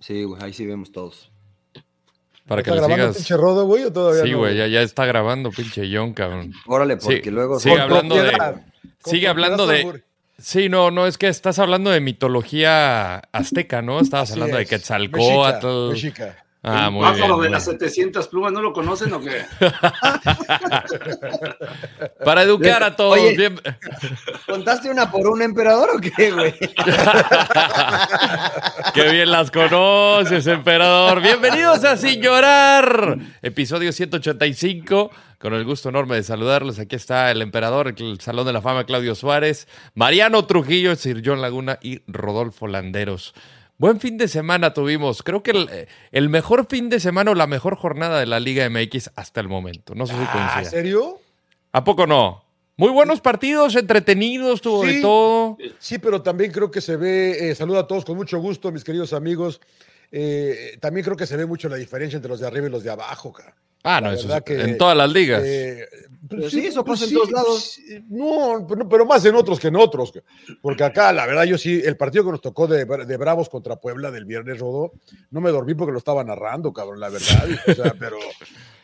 Sí, güey, ahí sí vemos todos. Para que ¿Está le grabando sigas. pinche rodo, güey, o todavía Sí, no? güey, ya, ya está grabando, pinche John, cabrón. Órale, porque Sí, luego. sigue hablando de. Sigue hablando de. Sí, no, no, es que estás hablando de mitología azteca, ¿no? Estabas Así hablando de es. Quetzalcóatl. Mexica, mexica. Ah, muy pájaro bien. de muy las bien. 700 plumas, ¿no lo conocen o qué? Para educar a todos. Oye. bien- ¿Contaste una por un emperador o qué, güey? Qué bien las conoces, emperador. Bienvenidos a Sin Llorar, episodio 185. Con el gusto enorme de saludarlos. Aquí está el emperador, el Salón de la Fama, Claudio Suárez, Mariano Trujillo, Sir John Laguna y Rodolfo Landeros. Buen fin de semana tuvimos. Creo que el, el mejor fin de semana o la mejor jornada de la Liga MX hasta el momento. No sé si Ah, ¿En serio? ¿A poco no? Muy buenos partidos, entretenidos, tuvo de todo. Sí, pero también creo que se ve, eh, saludo a todos con mucho gusto, mis queridos amigos. Eh, también creo que se ve mucho la diferencia entre los de arriba y los de abajo, cara. Ah, La no, eso verdad es- que, en todas las ligas. Eh, Pero sí, eso pasa en todos lados. sí, No, pero, pero más en otros que en otros. Porque acá, la verdad, yo sí, el partido que nos tocó de, de Bravos contra Puebla del viernes rodó, no me dormí porque lo estaba narrando, cabrón, la verdad. O sea, pero,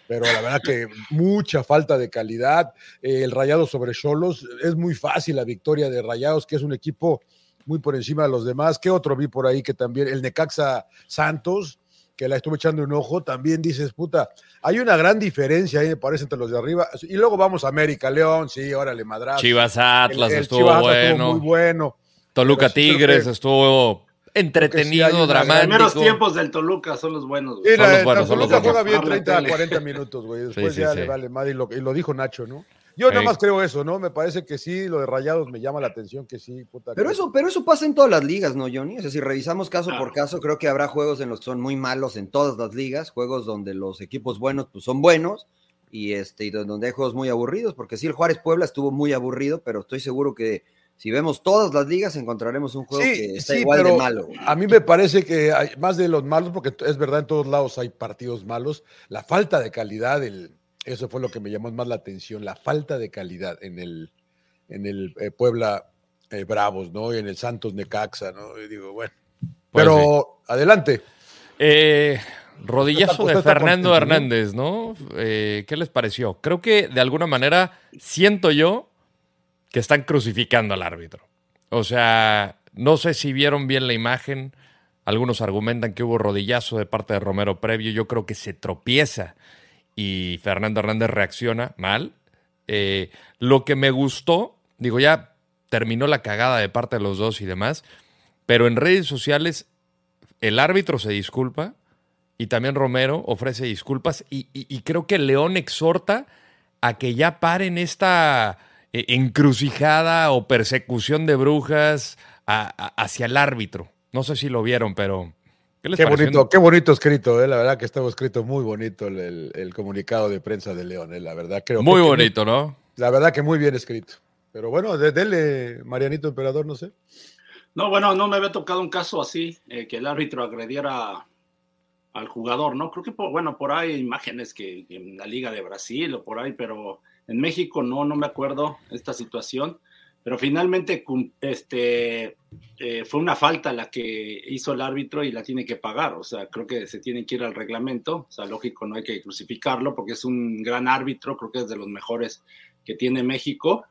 pero la verdad que mucha falta de calidad. Eh, el Rayado sobre Cholos, es muy fácil la victoria de Rayados, que es un equipo muy por encima de los demás. ¿Qué otro vi por ahí que también? El Necaxa Santos, que la estuve echando un ojo, también dices, puta, hay una gran diferencia ahí, me parece, entre los de arriba. Y luego vamos a América, León, sí, órale, madrazo. Chivas Atlas El- el estuvo Chivas bueno. estuvo muy bueno. Toluca sí Tigres que- estuvo entretenido, hay una- Los dramático. primeros tiempos del Toluca son los buenos. güey. Son la, los buenos, la son los Toluca buenos. juega bien Habla 30 a tele. 40 minutos, güey. Después Sí, ya sí, le sí. vale madre y lo, y lo dijo Nacho, ¿no? Yo nada Sí. más creo eso, ¿no? Me parece que sí, lo de Rayados me llama la atención que sí, puta. Pero que- eso, pero eso pasa en todas las ligas, ¿no, Johnny? O sea, si revisamos caso Claro. por caso, creo que habrá juegos en los que son muy malos en todas las ligas, juegos donde los equipos buenos pues son buenos y este y donde hay juegos muy aburridos, porque sí el Juárez Puebla estuvo muy aburrido, pero estoy seguro que si vemos todas las ligas encontraremos un juego que está igual de malo. A mí me parece que hay más de los malos, porque es verdad, en todos lados hay partidos malos. La falta de calidad, el, eso fue lo que me llamó más la atención, la falta de calidad en el, en el eh, Puebla eh, Bravos, ¿no? Y en el Santos Necaxa, ¿no? Y digo, bueno. Pues Pero adelante. Eh, rodillazo de Fernando. Hernández, ¿no? Eh, ¿Qué les pareció? Creo que de alguna manera siento yo que están crucificando al árbitro. O sea, no sé si vieron bien la imagen. Algunos argumentan que hubo rodillazo de parte de Romero previo. Yo creo que se tropieza y Fernando Hernández reacciona mal. Eh, lo que me gustó, digo, ya terminó la cagada de parte de los dos y demás, pero en redes sociales el árbitro se disculpa y también Romero ofrece disculpas y, creo que León exhorta a que ya paren esta eh, encrucijada o persecución de brujas hacia el árbitro. No sé si lo vieron, pero... ¿Qué les Qué pareció? bonito, qué bonito escrito, eh, la verdad que estaba escrito muy bonito el, el- el comunicado de prensa de León, eh, la verdad creo Muy que- bonito, ¿no? La verdad que muy bien escrito. Pero bueno, de- dele, Marianito Emperador, no sé. No, bueno, no me había tocado un caso así, eh, que el árbitro agrediera al jugador, ¿no? Creo que, por, bueno, por ahí hay imágenes que, que en la Liga de Brasil o por ahí, pero en México no, no me acuerdo esta situación. Pero finalmente este, eh, fue una falta la que hizo el árbitro y la tiene que pagar. O sea, creo que se tiene que ir al reglamento. O sea, lógico, no hay que crucificarlo porque es un gran árbitro, creo que es de los mejores que tiene México.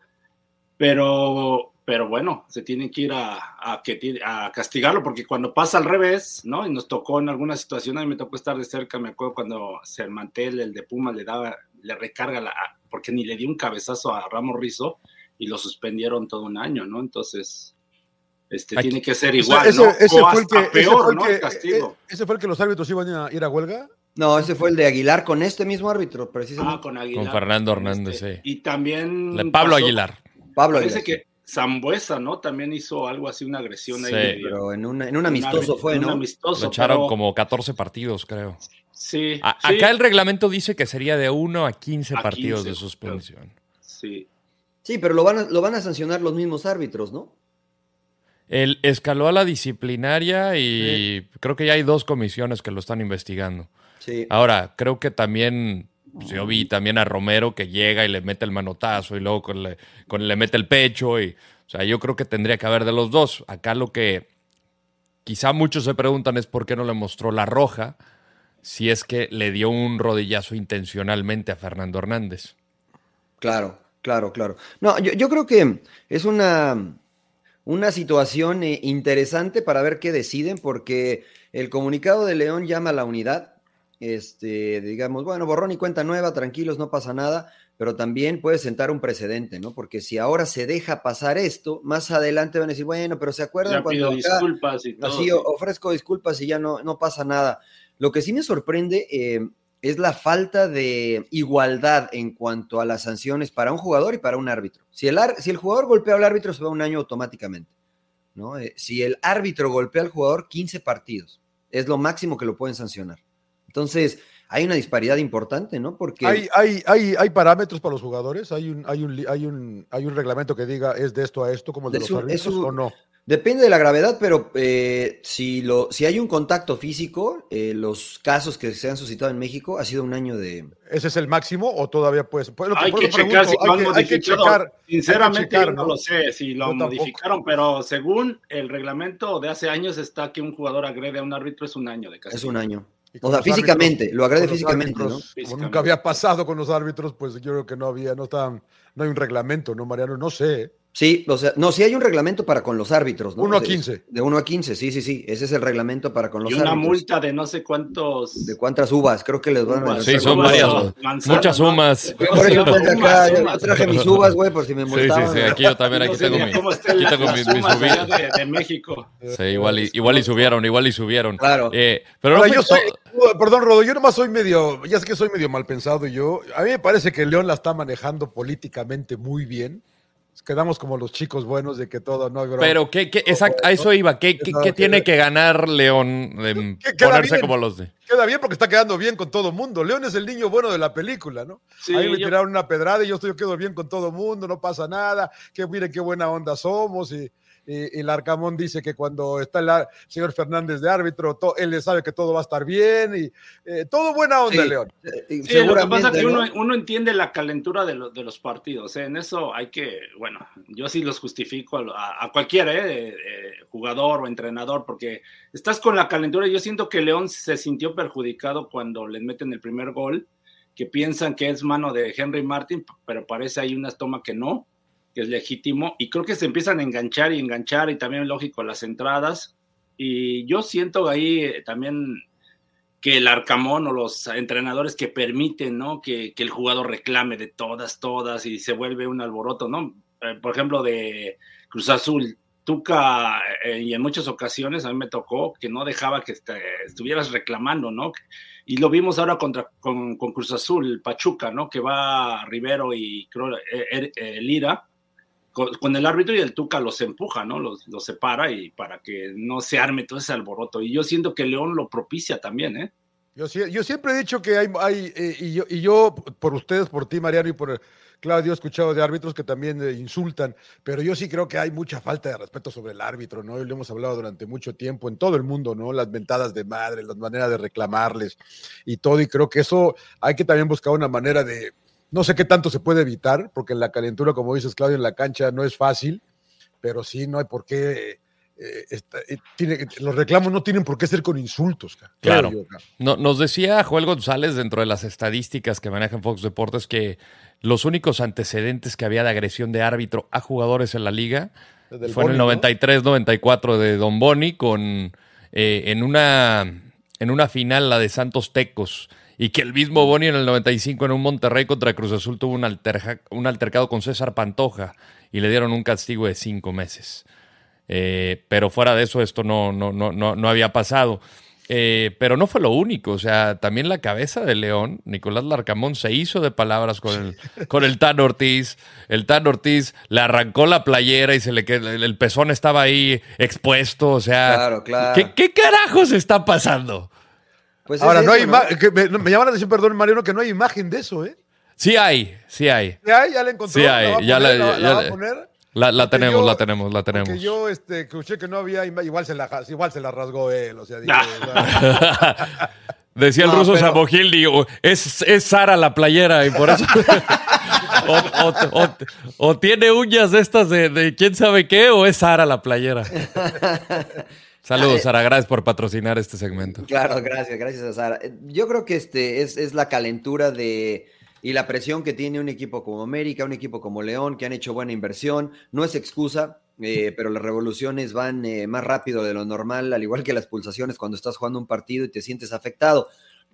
Pero, pero bueno, se tiene que ir a, a, que, a castigarlo porque cuando pasa al revés, ¿no? Y nos tocó en alguna situación, a mí me tocó estar de cerca, me acuerdo cuando Sermantel, el de Puma, le daba, le recarga la, porque ni le dio un cabezazo a Ramos Rizo y lo suspendieron todo un año, ¿no? Entonces, este, Aquí- tiene que ser igual, ese, ¿no? ese o fue el que, hasta ese peor, fue el ¿no? que- El castigo. eh, ese fue el que los árbitros iban a ir a huelga. No, ese fue el de Aguilar con este mismo árbitro, Ah, precisamente. con Aguilar. Con Fernando Hernández, Este, sí. Y también... De Pablo pasó- Aguilar. Pablo Parece Aguilar. que Zambuesa, ¿no? También hizo algo así, una agresión ahí. Sí. Pero en, una- en un amistoso árbitro, fue, en un ¿no? amistoso, Lo echaron pero- como 14 partidos, creo. Sí, A- sí, Acá el reglamento dice que sería de 1 a 15 A partidos 15, de suspensión. sí. Sí, pero lo van, a, lo van a sancionar los mismos árbitros, ¿no? Él escaló a la disciplinaria y creo que ya hay dos comisiones que lo están investigando. Sí. Ahora, creo que también, pues, yo vi también a Romero que llega y le mete el manotazo y luego con le, con- le mete el pecho. Y, o sea, yo creo que tendría que haber de los dos. Acá lo que quizá muchos se preguntan es por qué no le mostró la roja, si es que le dio un rodillazo intencionalmente a Fernando Hernández. Claro, claro, claro. No, yo, creo que es una, una situación eh, interesante para ver qué deciden, porque el comunicado de León llama a la unidad. Este, digamos, bueno, borrón y cuenta nueva, tranquilos, no pasa nada, pero también puede sentar un precedente, ¿no? Porque si ahora se deja pasar esto, más adelante van a decir, bueno, pero se acuerdan cuando disculpas y todo, así ofrezco disculpas y ya no, no pasa nada. Lo que sí me sorprende eh, es la falta de igualdad en cuanto a las sanciones para un jugador y para un árbitro. Si el, si el jugador golpea al árbitro, se va un año automáticamente. ¿no? Eh, si el árbitro golpea al jugador, 15 partidos. Es lo máximo que lo pueden sancionar. Entonces, hay una disparidad importante, ¿no? Porque. Hay, hay, hay, hay parámetros para los jugadores, hay un, hay, un, hay, un, hay un reglamento que diga es de esto a esto, como el de, los árbitros, o no. Depende de la gravedad, pero eh, si, lo, si hay un contacto físico, eh, los casos que se han suscitado en México ha sido un año de... ¿Ese es el máximo o todavía puede pues, hay, que checar si lo han modificado. Sinceramente no, lo sé si lo modificaron, pero según el reglamento de hace años está que un jugador agrede a un árbitro es un año de castigo. Es un año. O sea, físicamente, lo agrede físicamente, ¿no? Como nunca había pasado con los árbitros, pues yo creo que no había, no estaban, no hay un reglamento, ¿no, Mariano? No sé. Sí, o sea, no, sí hay un reglamento para con los árbitros, ¿no? 1 a 15. De 1 a 15, sí, sí, sí. Ese es el reglamento para con los árbitros. Y una multa de no sé cuántos. De cuántas uvas, creo que les van a. Sí, son varias. muchas sumas. Por eso pues, acá, yo traje mis uvas, güey, por si me multaban. Sí, sí, sí. Aquí yo también, aquí tengo, mi, aquí tengo mis. De, de, México. Sí, igual y, igual y subieron, igual y subieron. Claro. Eh, pero yo soy, perdón, Rodo, yo nomás soy medio, ya sé que soy medio mal pensado yo. A mí me parece que León la está manejando políticamente muy bien quedamos como los chicos buenos de que todo no Pero qué, qué exacto, a eso iba. ¿Qué, qué, tiene que ganar León de ponerse como los de? Queda bien porque está quedando bien con todo mundo. León es el niño bueno de la película, ¿no? Ahí me tiraron una pedrada y yo estoy yo quedo bien con todo mundo, no pasa nada, que mire qué buena onda somos y y, el Arcamón dice que cuando está el señor Fernández de árbitro, él sabe que todo va a estar bien y eh, todo buena onda, León. Sí, lo que pasa es que uno, entiende la calentura de, los partidos, ¿eh? en eso hay que, bueno, yo sí los justifico a, a cualquier ¿eh? jugador o entrenador, porque estás con la calentura, yo siento que León se sintió perjudicado cuando les meten el primer gol, que piensan que es mano de Henry Martin, pero parece hay una toma que no que es legítimo, y creo que se empiezan a enganchar y enganchar, y también lógico las entradas, y yo siento ahí eh, también que el Arcamón o los entrenadores que permiten, ¿no? Que, el jugador reclame de todas, todas, y se vuelve un alboroto, ¿no? Eh, por ejemplo, de Cruz Azul, Tuca, eh, y en muchas ocasiones a mí me tocó que no dejaba que estuvieras reclamando, ¿no? Y lo vimos ahora contra, con, Cruz Azul, Pachuca, ¿no? Que va Rivero y creo, Lira, con, el árbitro y el Tuca los empuja, ¿no? Los, separa y para que no se arme todo ese alboroto. Y yo siento que León lo propicia también, ¿eh? Yo, yo siempre he dicho que hay, eh, y, yo, y yo, por ustedes, por ti, Mariano, y por Claudio, he escuchado de árbitros que también eh, insultan, pero yo sí creo que hay mucha falta de respeto sobre el árbitro, ¿no? Y lo hemos hablado durante mucho tiempo en todo el mundo, ¿no? Las ventadas de madre, las maneras de reclamarles y todo, y creo que eso hay que también buscar una manera de, no sé qué tanto se puede evitar, porque en la calentura, como dices, Claudio, en la cancha no es fácil, pero sí no hay por qué. Eh, eh, tiene, los reclamos no tienen por qué ser con insultos. Claro. no, nos decía Joel González dentro de las estadísticas que manejan Fox Deportes que los únicos antecedentes que había de agresión de árbitro a jugadores en la liga fue en el 93-94 de Don Boni con eh, en una en una final la de Santos Tecos y que el mismo Boni en el 95 en un Monterrey contra Cruz Azul tuvo un, un altercado con César Pantoja y le dieron un castigo de cinco meses. Eh, pero fuera de eso, esto no, no, no, no, había pasado. Eh, pero no fue lo único, o sea, también la cabeza de León, Nicolás Larcamón, se hizo de palabras con el, con el Tan Ortiz. El Tan Ortiz le arrancó la playera y se le el pezón estaba ahí expuesto, o sea, claro, claro. ¿qué, ¿qué carajos está pasando? Pues Ahora, no hay me, me, llama la atención, perdón, Mariano, que no hay imagen de eso, ¿eh? Sí hay, sí hay. ¿Sí hay? ¿Ya la encontró? Sí hay, ya la, va a poner? La, tenemos, la tenemos, la tenemos. Porque yo este, escuché que no había, igual se la, igual se la rasgó él, o sea, Decía el ruso pero... digo, es, es Sara la playera y por eso... o, tiene uñas de estas de, de, quién sabe qué o es Sara la playera. Saludos, Sara. Gracias por patrocinar este segmento. Claro, gracias, gracias a Sara. Yo creo que este es, es, la calentura de y la presión que tiene un equipo como América, un equipo como León, que han hecho buena inversión. No es excusa, eh, pero las revoluciones van eh, más rápido de lo normal, al igual que las pulsaciones cuando estás jugando un partido y te sientes afectado.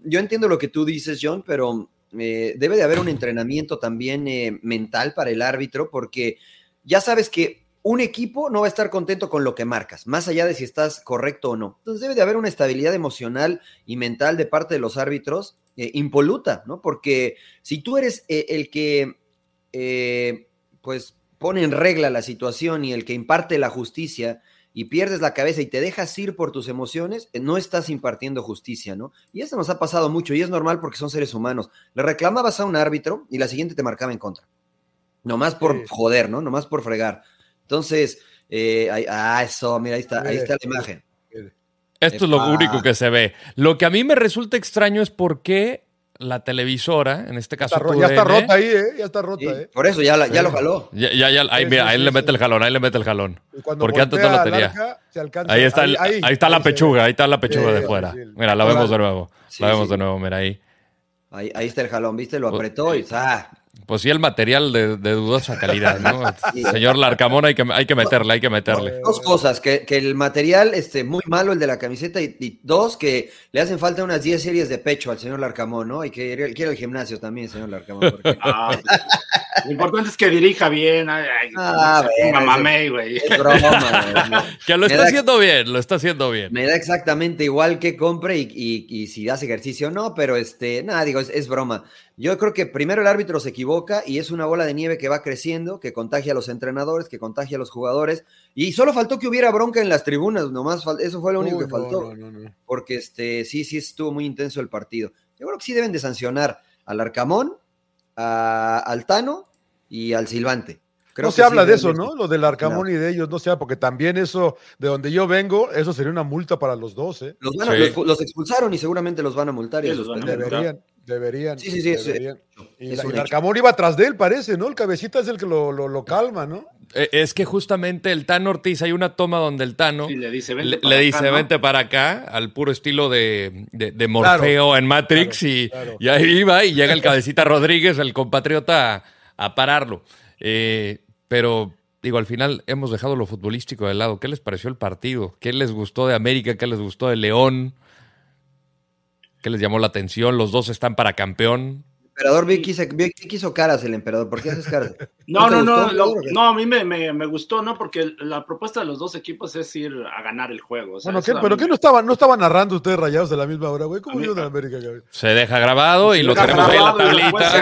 Yo entiendo lo que tú dices, John, pero eh, debe de haber un entrenamiento también eh, mental para el árbitro, porque ya sabes que un equipo no va a estar contento con lo que marcas, más allá de si estás correcto o no. Entonces debe de haber una estabilidad emocional y mental de parte de los árbitros eh, impoluta, ¿no? Porque si tú eres eh, el que, eh, pues, pone en regla la situación y el que imparte la justicia y pierdes la cabeza y te dejas ir por tus emociones, no estás impartiendo justicia, ¿no? Y eso nos ha pasado mucho y es normal porque son seres humanos. Le reclamabas a un árbitro y la siguiente te marcaba en contra. Nomás por Sí. joder, ¿no? Nomás por fregar. Entonces, eh, ahí- ah, eso, mira, ahí está, ahí está la imagen. Esto es lo único que se ve. Lo que a mí me resulta extraño es por qué la televisora, en este caso Está ro- ya está rota ahí, ¿eh? Ya está rota, Sí, ¿eh? por eso ya, la- ya lo jaló. Ya, ya, ya, ahí, Sí, mira, ahí sí, le sí. mete el jalón, ahí le mete el jalón. Porque antes no la tenía. arca, se alcanza- Ahí está, el- ahí, está la ahí pechuga, ahí está la pechuga Sí, de fuera. sí. Mira, la vemos de nuevo. Sí, la vemos sí. de nuevo, mira ahí. Ahí, ahí está el jalón, ¿viste? Lo apretó y ¡ah! Pues sí, el material de, de dudosa calidad, ¿no? Sí. Señor Larcamón, hay que, hay que meterle, hay que meterle. Dos cosas, que, que el material este, muy malo, el de la camiseta, y, y dos, que le hacen falta unas 10 series de pecho al señor Larcamón, ¿no? Y que quiere quiere el gimnasio también, señor Larcamón. porque Ah, lo importante es que dirija bien. Ay, ay, Ah, mamey, güey. es broma. güey. Que lo Me está da- haciendo bien, lo está haciendo bien. Me da exactamente igual que compre y, y- y si hace ejercicio o no, pero este, nada, digo, es, es broma. Yo creo que primero el árbitro se equivoca y es una bola de nieve que va creciendo, que contagia a los entrenadores, que contagia a los jugadores. Y solo faltó que hubiera bronca en las tribunas, nomás eso fue lo único Uy, que no, faltó. no, no, no. porque este, sí, sí estuvo muy intenso el partido. Yo creo que sí deben de sancionar al Arcamón, a, al Tano y al Silvante. Creo no que se sí habla de eso, ¿no? Lo del Arcamón y de ellos, no se habla, porque también eso, de donde yo vengo, eso sería una multa para los dos, ¿eh? Los, van a- Sí. los- los expulsaron y seguramente los van a multar y a los van a multar. Deberían. Sí, sí, sí, deberían. Y, es la- y. Arcamón iba atrás de él, parece, ¿no? El cabecita es el que lo, lo, lo calma, ¿no? Eh, Es que justamente el Tano Ortiz, hay una toma donde el Tano le dice, vente le, para le acá, dice, ¿no? vente para acá, al puro estilo de, de- de Morfeo en Matrix, claro, y, claro. y ahí iba y llega el cabecita Rodríguez, el compatriota, a, a pararlo. Eh, pero, digo, al final hemos dejado lo futbolístico de lado. ¿Qué les pareció el partido? ¿Qué les gustó de América? ¿Qué les gustó de León? ¿Qué les llamó la atención? Los dos están para campeón. Emperador, vi, quise- vi- vi que hizo caras el emperador. ¿Por qué haces caras? No, no, no, lo- no, a mí me, me, me gustó, ¿no? Porque la propuesta de los dos equipos es ir a ganar el juego. o sea, Bueno, ¿qué? a ¿pero mí qué no estaban no estaba narrando ustedes rayados de la misma hora, güey? ¿Cómo A vieron de América, güey? Se deja grabado y lo tenemos ahí en la tablita.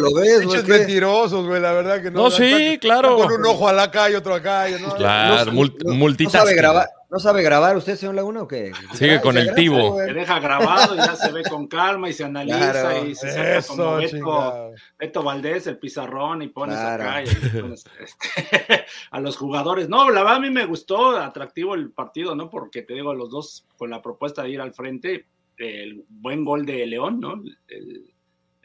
¿Lo ves, güey? Pinches ¿Qué? mentirosos, güey, la verdad que no. No, sí, Están- claro. Con un ojo al acá y otro acá. y no, Claro, No- no- sabe grabar, ¿No sabe grabar usted, señor Laguna, o qué? Sigue Ay, con el güey. Se deja grabado y ya se ve con calma y se analiza Claro. y se saca como Beto. Beto Valdés, el pizarrón y pones Claro. acá y pones, este, a los jugadores. No, la verdad a mí me gustó, atractivo el partido, ¿no? Porque te digo, los dos con la propuesta de ir al frente, el buen gol de León, ¿no? El,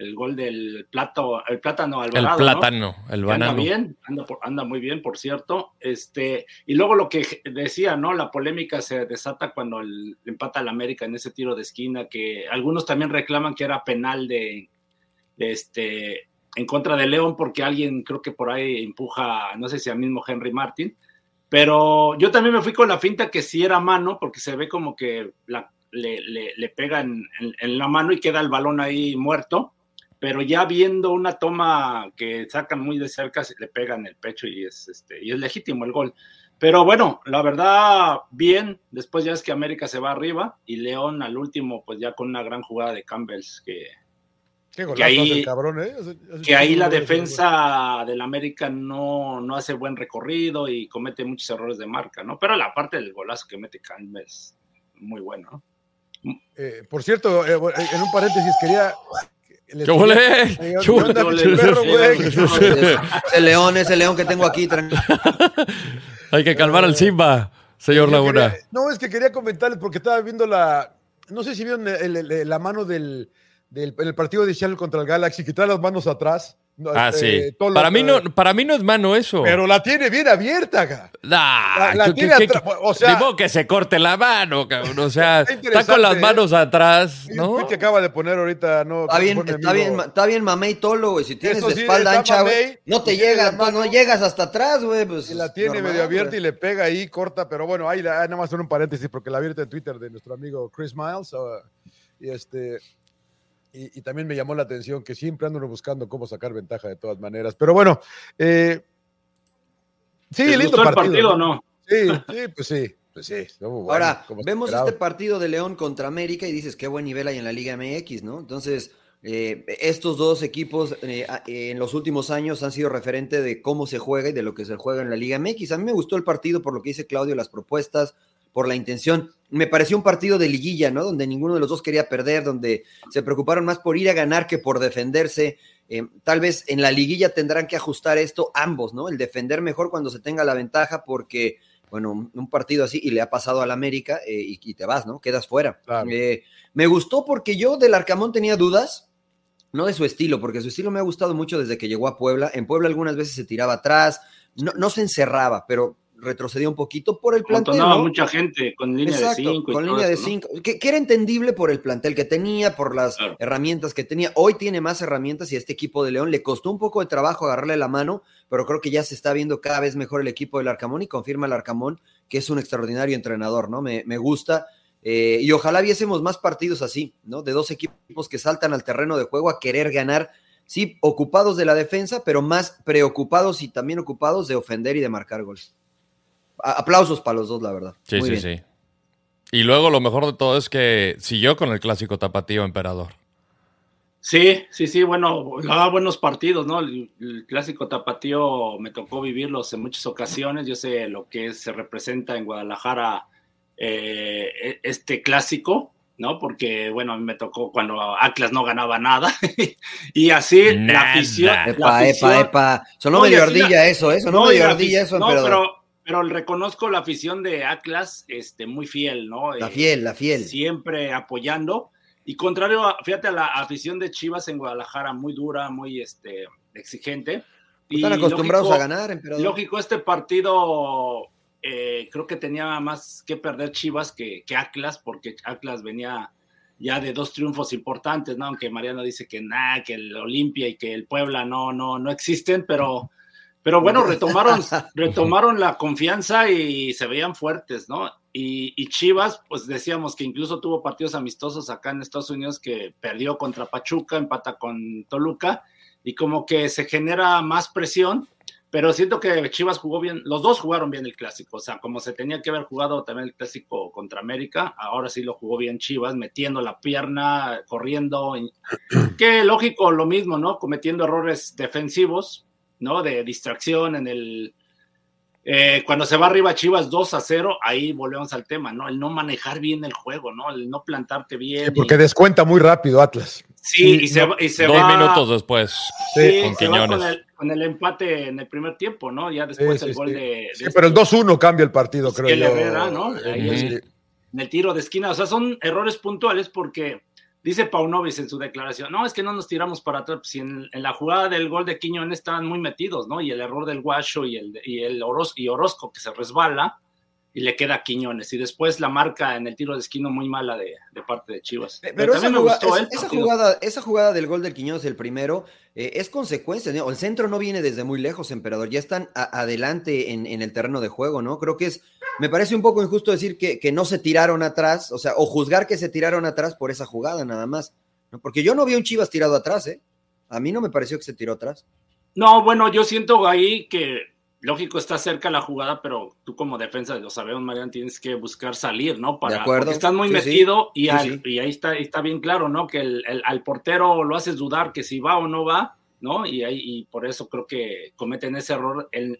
el gol del plato, el plátano El Alvarado. ¿no? plátano, el anda banano. bien, anda, por- anda muy bien, por cierto. Este, y luego lo que decía, ¿no? La polémica se desata cuando el, empata al América en ese tiro de esquina, que algunos también reclaman que era penal de, de este en contra de León, porque alguien creo que por ahí empuja, no sé si al mismo Henry Martin. Pero yo también me fui con la finta que sí era mano, porque se ve como que la, le, le, le pega en, en, en la mano y queda el balón ahí muerto pero ya viendo una toma que sacan muy de cerca, se le pega en el pecho y es, este, y es legítimo el gol. Pero bueno, la verdad, bien. Después ya es que América se va arriba y León al último, pues ya con una gran jugada de Campbells, que, Qué golazo que ahí- cabrón, ¿eh? Que ahí la defensa del América no, no hace buen recorrido y comete muchos errores de marca, ¿no? Pero la parte del golazo que mete Campbells, muy bueno, ¿no? Eh, por cierto, eh, en un paréntesis, quería. ¡Qué quería- ¡Qué ¿Qué onda, ole! pinche perro, güey? Ese león, ese león que tengo aquí. tranquilo. Hay que calmar al Simba, señor Laguna. no, es que quería comentarles porque estaba viendo la. No sé si vieron la mano del, del en el partido de Seattle contra el Galaxy, que trae las manos atrás. No, Ah, este, sí. Para mí, no, para mí no es mano eso. Pero la tiene bien abierta, ca. Ah, la- la ¿qué- tiene o sea- modo que se corte la mano, cabrón. O sea, Está con las ¿eh? manos atrás, ¿no? tweet que acaba de poner ahorita, no. Está bien, está amigo. bien, está bien Mamey Tolo, güey. Si tienes sí, espalda ancha, güey, no te y tiene llega, la entonces no llegas hasta atrás, güey. Pues, Y la tiene normal, medio abierta y le pega ahí, corta, pero bueno, ahí, la- nada más hacer un paréntesis porque la abierta en Twitter de nuestro amigo Chris Miles. ah, y este. Y, y también me llamó la atención que siempre andan buscando cómo sacar ventaja de todas maneras. Pero bueno, eh, sí, ¿Les lindo gustó el partido. partido o no? Sí, sí, pues sí. Pues sí, bueno, Ahora, vemos este partido de León contra América y dices, qué buen nivel hay en la Liga MX, ¿no? Entonces, eh, estos dos equipos eh, a- eh, en los últimos años han sido referente de cómo se juega y de lo que se juega en la Liga MX. A mí me gustó el partido por lo que dice Claudio, las propuestas, por la intención. Me pareció un partido de liguilla, ¿no? Donde ninguno de los dos quería perder, donde se preocuparon más por ir a ganar que por defenderse. Eh, tal vez en la liguilla tendrán que ajustar esto ambos, ¿no? El defender mejor cuando se tenga la ventaja porque bueno, un, partido así y le ha pasado al América eh, y, y te vas, ¿no? Quedas fuera. Claro. Eh, me gustó porque yo del Arcamón tenía dudas, no de su estilo, porque su estilo me ha gustado mucho desde que llegó a Puebla. En Puebla algunas veces se tiraba atrás, no, no se encerraba, pero retrocedía un poquito por el plantel. ¿no? mucha gente con línea Exacto, de cinco. y con todo línea de cinco, que, que era entendible por el plantel que tenía, por las Claro. herramientas que tenía. Hoy tiene más herramientas y a este equipo de León le costó un poco de trabajo agarrarle la mano, pero creo que ya se está viendo cada vez mejor el equipo del Arcamón y confirma el Arcamón que es un extraordinario entrenador, ¿no? Me, me gusta. eh, y ojalá viésemos más partidos así, ¿no? De dos equipos que saltan al terreno de juego a querer ganar, sí, ocupados de la defensa, pero más preocupados y también ocupados de ofender y de marcar goles. Aplausos para los dos, la verdad. Sí, Muy sí, bien. sí. Y luego lo mejor de todo es que siguió con el clásico tapatío emperador. Sí, sí, sí, bueno, daba buenos partidos, ¿no? El, el clásico tapatío me tocó vivirlos en muchas ocasiones. Yo sé lo que se representa en Guadalajara eh, e- este clásico, ¿no? Porque, bueno, a mí me tocó cuando Atlas no ganaba nada. y así la afición. la Epa, afición- epa, epa. Sonó No, medio la- ardilla eso, ¿eh? Sonó No, medio la ardilla eso, no, pero, pero reconozco la afición de Atlas, este, muy fiel, ¿no? La Eh, fiel, la fiel. siempre apoyando. Y contrario, a, fíjate, a la afición de Chivas en Guadalajara, muy dura, muy este, exigente. Y Están acostumbrados lógico- a ganar, emperador. Lógico, este partido eh, creo que tenía más que perder Chivas que, que Atlas, porque Atlas venía ya de dos triunfos importantes, ¿no? Aunque Mariano dice que nada, que el Olimpia y que el Puebla no, no, no existen, pero, pero bueno, retomaron, retomaron la confianza y se veían fuertes, ¿no? Y, y Chivas, pues decíamos que incluso tuvo partidos amistosos acá en Estados Unidos que perdió contra Pachuca, empata con Toluca, y como que se genera más presión, pero siento que Chivas jugó bien, los dos jugaron bien el clásico, o sea, como se tenía que haber jugado también el clásico contra América, ahora sí lo jugó bien Chivas, metiendo la pierna, corriendo, que lógico, lo mismo, ¿no? Cometiendo errores defensivos, ¿no? De distracción en el... eh, cuando se va arriba Chivas 2 a 0, ahí volvemos al tema, ¿no? El no manejar bien el juego, ¿no? El no plantarte bien. Sí, y- porque descuenta muy rápido Atlas. sí, y se, no, va- y se Dos va... minutos después. Sí, con se va Quiñones. con el, con el empate en el primer tiempo, ¿no? Ya después Sí, el gol sí. de, Sí, pero el este- 2-1 cambia el partido, creo el yo. Herrera, ¿no? Ahí en el tiro de esquina. O sea, son errores puntuales porque dice Paunovic en su declaración, no, es que no nos tiramos para atrás. Si en, en la jugada del gol de Quiñones estaban muy metidos, ¿no? Y el error del Guacho y el, y el Oros- y Orozco que se resbala y le queda a Quiñones. Y después la marca en el tiro de esquina muy mala de, de parte de Chivas. Eh, Pero esa me jugada, gustó esa- jugada, esa jugada del gol del Quiñones, el primero, eh, es consecuencia. ¿no? El centro no viene desde muy lejos, emperador. Ya están a- adelante en, en el terreno de juego, ¿no? Creo que es. Me parece un poco injusto decir que, que no se tiraron atrás, o sea, o juzgar que se tiraron atrás por esa jugada, nada más. ¿no? Porque yo no vi a un Chivas tirado atrás, ¿eh? A mí no me pareció que se tiró atrás. No, bueno, yo siento ahí que lógico está cerca la jugada, pero tú como defensa, lo sabemos, Marian, tienes que buscar salir, ¿no? Para, De acuerdo. Porque estás muy Sí, metido y, Sí, al- sí. y ahí está, está bien claro, ¿no? Que el, el- al portero lo haces dudar que si va o no va, ¿no? Y ahí y por eso creo que cometen ese error, el,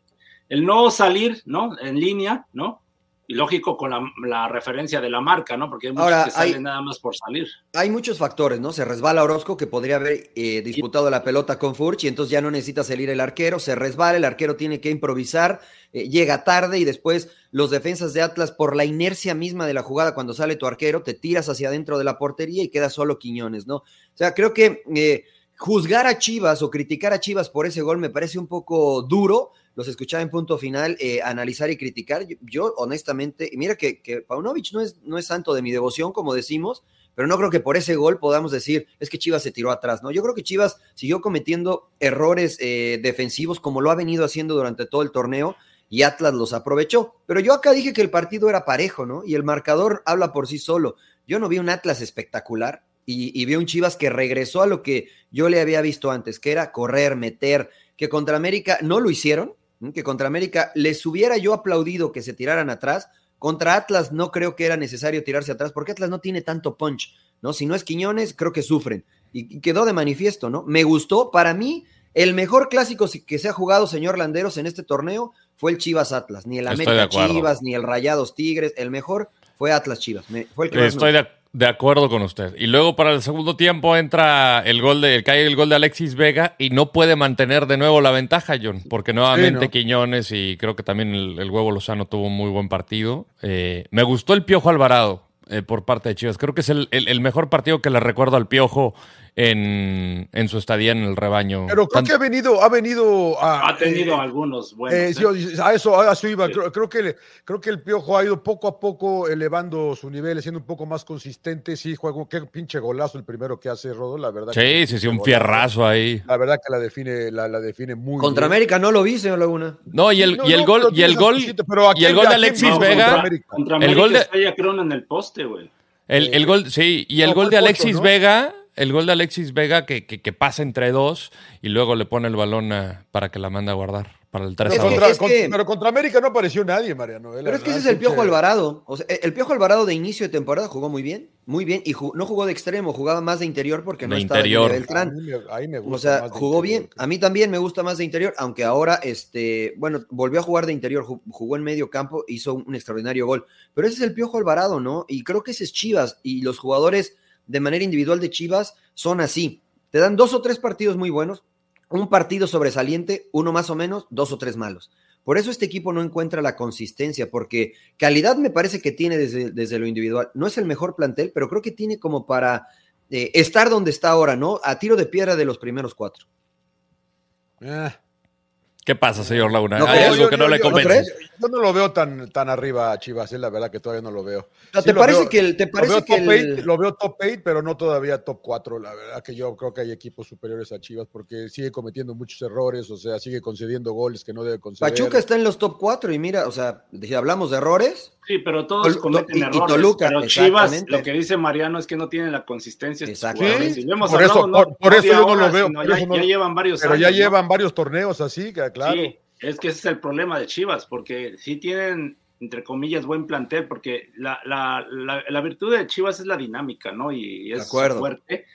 el no salir, ¿no? En línea, ¿no? Y lógico con la, la referencia de la marca, ¿no? Porque hay muchos Ahora, que salen hay- nada más por salir. Hay muchos factores, ¿no? Se resbala Orozco, que podría haber eh, disputado la pelota con Furch, y entonces ya no necesita salir el arquero, se resbala, el arquero tiene que improvisar, eh, llega tarde y después los defensas de Atlas, por la inercia misma de la jugada, cuando sale tu arquero, te tiras hacia adentro de la portería y queda solo Quiñones, ¿no? O sea, creo que eh, juzgar a Chivas o criticar a Chivas por ese gol me parece un poco duro. Los escuchaba en punto final, eh, analizar y criticar. Yo, honestamente, y mira que, que Paunovic no es, no es santo de mi devoción, como decimos, pero no creo que por ese gol podamos decir es que Chivas se tiró atrás, ¿no? Yo creo que Chivas siguió cometiendo errores eh, defensivos como lo ha venido haciendo durante todo el torneo y Atlas los aprovechó. Pero yo acá dije que el partido era parejo, ¿no? Y el marcador habla por sí solo. Yo no vi un Atlas espectacular y vi un Chivas que regresó a lo que yo le había visto antes, que era correr, meter, que contra América no lo hicieron, que contra América les hubiera yo aplaudido que se tiraran atrás, contra Atlas no creo que era necesario tirarse atrás, porque Atlas no tiene tanto punch, ¿no? Si no es Quiñones, creo que sufren. Y, quedó de manifiesto, ¿no? Me gustó, para mí, el mejor clásico que se ha jugado, señor Landeros, en este torneo fue el Chivas Atlas. Ni el América Chivas, ni el Rayados Tigres. El mejor fue Atlas Chivas. fue el que Estoy de, de, acuerdo con usted. Y luego para el segundo tiempo entra el gol de, el, cae el gol de Alexis Vega y no puede mantener de nuevo la ventaja, John, porque nuevamente sí, ¿no? Quiñones y creo que también el, el, huevo Lozano tuvo un muy buen partido. Eh, me gustó el Piojo Alvarado. Eh, por parte de Chivas. Creo que es el, el, el, mejor partido que le recuerdo al Piojo en, en su estadía en el rebaño. Pero creo que ha venido, ha venido a, Ha tenido eh, algunos buenos. Eh, sí, a eso, a eso iba. Sí. Creo, creo, que, creo que el Piojo ha ido poco a poco elevando su nivel, siendo un poco más consistente. Sí, juego, qué pinche golazo el primero que hace Rodo, la verdad. Sí, sí, sí, un fierrazo ahí. La verdad que la define, la, la define muy Contra bien. América no lo vi, señor Laguna. No, y el, no, y el no, gol, y el gol, y el gol de Alexis Vega. Contra, contra el gol de. Está en el poste, güey. El, el, gol, sí, y el no, gol de Alexis ¿no? Vega, el gol de Alexis Vega que, que, que, pasa entre dos y luego le pone el balón a, para que la mande a guardar para el 3 pero, contra, es que, pero contra América no apareció nadie, Mariano. Eh, pero es que ese es el Piojo Alvarado. O sea, el Piojo Alvarado de inicio de temporada jugó muy bien, muy bien, y jugó, no jugó de extremo, jugaba más de interior porque no de estaba interior. en Beltrán. Ahí me, gusta o sea, jugó bien. A mí también me gusta más de interior, aunque ahora, este, bueno, volvió a jugar de interior, jugó en medio campo, hizo un extraordinario gol. Pero ese es el Piojo Alvarado, ¿no? Y creo que ese es Chivas, y los jugadores de manera individual de Chivas son así. Te dan dos o tres partidos muy buenos, un partido sobresaliente, uno más o menos, dos o tres malos. Por eso este equipo no encuentra la consistencia, porque calidad me parece que tiene desde, desde lo individual. No es el mejor plantel, pero creo que tiene como para eh, estar donde está ahora, ¿no? A tiro de piedra de los primeros cuatro. Eh, ¿Qué pasa, señor Laguna? No, Hay algo que no, le convence. Yo no lo veo tan, tan arriba a Chivas, es la verdad que todavía no lo veo. ¿Te parece veo, que el, te parece lo que top el... 8, lo veo top 8, pero no todavía top 4, la verdad que yo creo que hay equipos superiores a Chivas porque sigue cometiendo muchos errores, o sea, sigue concediendo goles que no debe conceder. Pachuca está en los top 4 y mira, o sea, si hablamos de errores, Sí, pero todos cometen y, errores. Y Toluca, pero Chivas, lo que dice Mariano es que no tiene la consistencia. Exacto. Sí, si por, eso, no, por, por eso yo no lo veo. Ya, no, ya, llevan varios pero años. ya llevan varios torneos así, que claro. Sí, es que ese es el problema de Chivas, porque sí tienen, entre comillas, buen plantel, porque la, la, la, la virtud de Chivas es la dinámica, ¿no? Y, y es fuerte.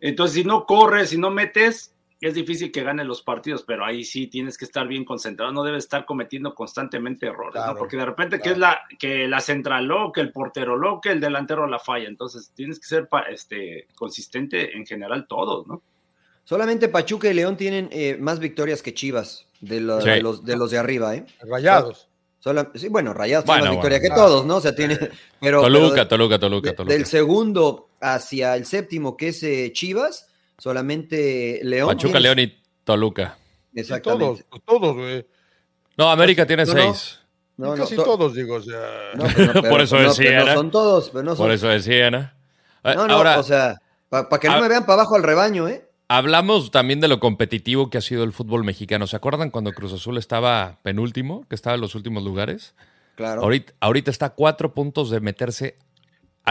Entonces, si no corres, si no metes, es difícil que gane los partidos, pero ahí sí tienes que estar bien concentrado, no debes estar cometiendo constantemente errores, claro, ¿no? Porque de repente claro. que es la que la central lo, que el portero lo, que el delantero la falla, entonces tienes que ser este consistente en general todos, ¿no? Solamente Pachuca y León tienen eh, más victorias que Chivas de, lo, sí. de, los, de los de arriba, ¿eh? Rayados. Solo, sí, bueno, Rayados bueno, tiene más victoria bueno, que todos, ¿no? O sea, tiene. Pero, Toluca, pero Toluca, Toluca, Toluca. Del segundo hacia el séptimo, que es eh, Chivas, solamente León. Pachuca, tiene... León y Toluca. Exactamente. todos, todos, güey. No, América tiene no, seis. No, casi to todos, digo, o sea. Pero, Por eso decía, no, son todos, pero no son... Por eso decía, ¿no? No, no, Ahora, o sea, para pa que no me vean para abajo al rebaño, ¿eh? Hablamos también de lo competitivo que ha sido el fútbol mexicano. ¿Se acuerdan cuando Cruz Azul estaba penúltimo, que estaba en los últimos lugares? Claro. Ahorita, ahorita está a cuatro puntos de meterse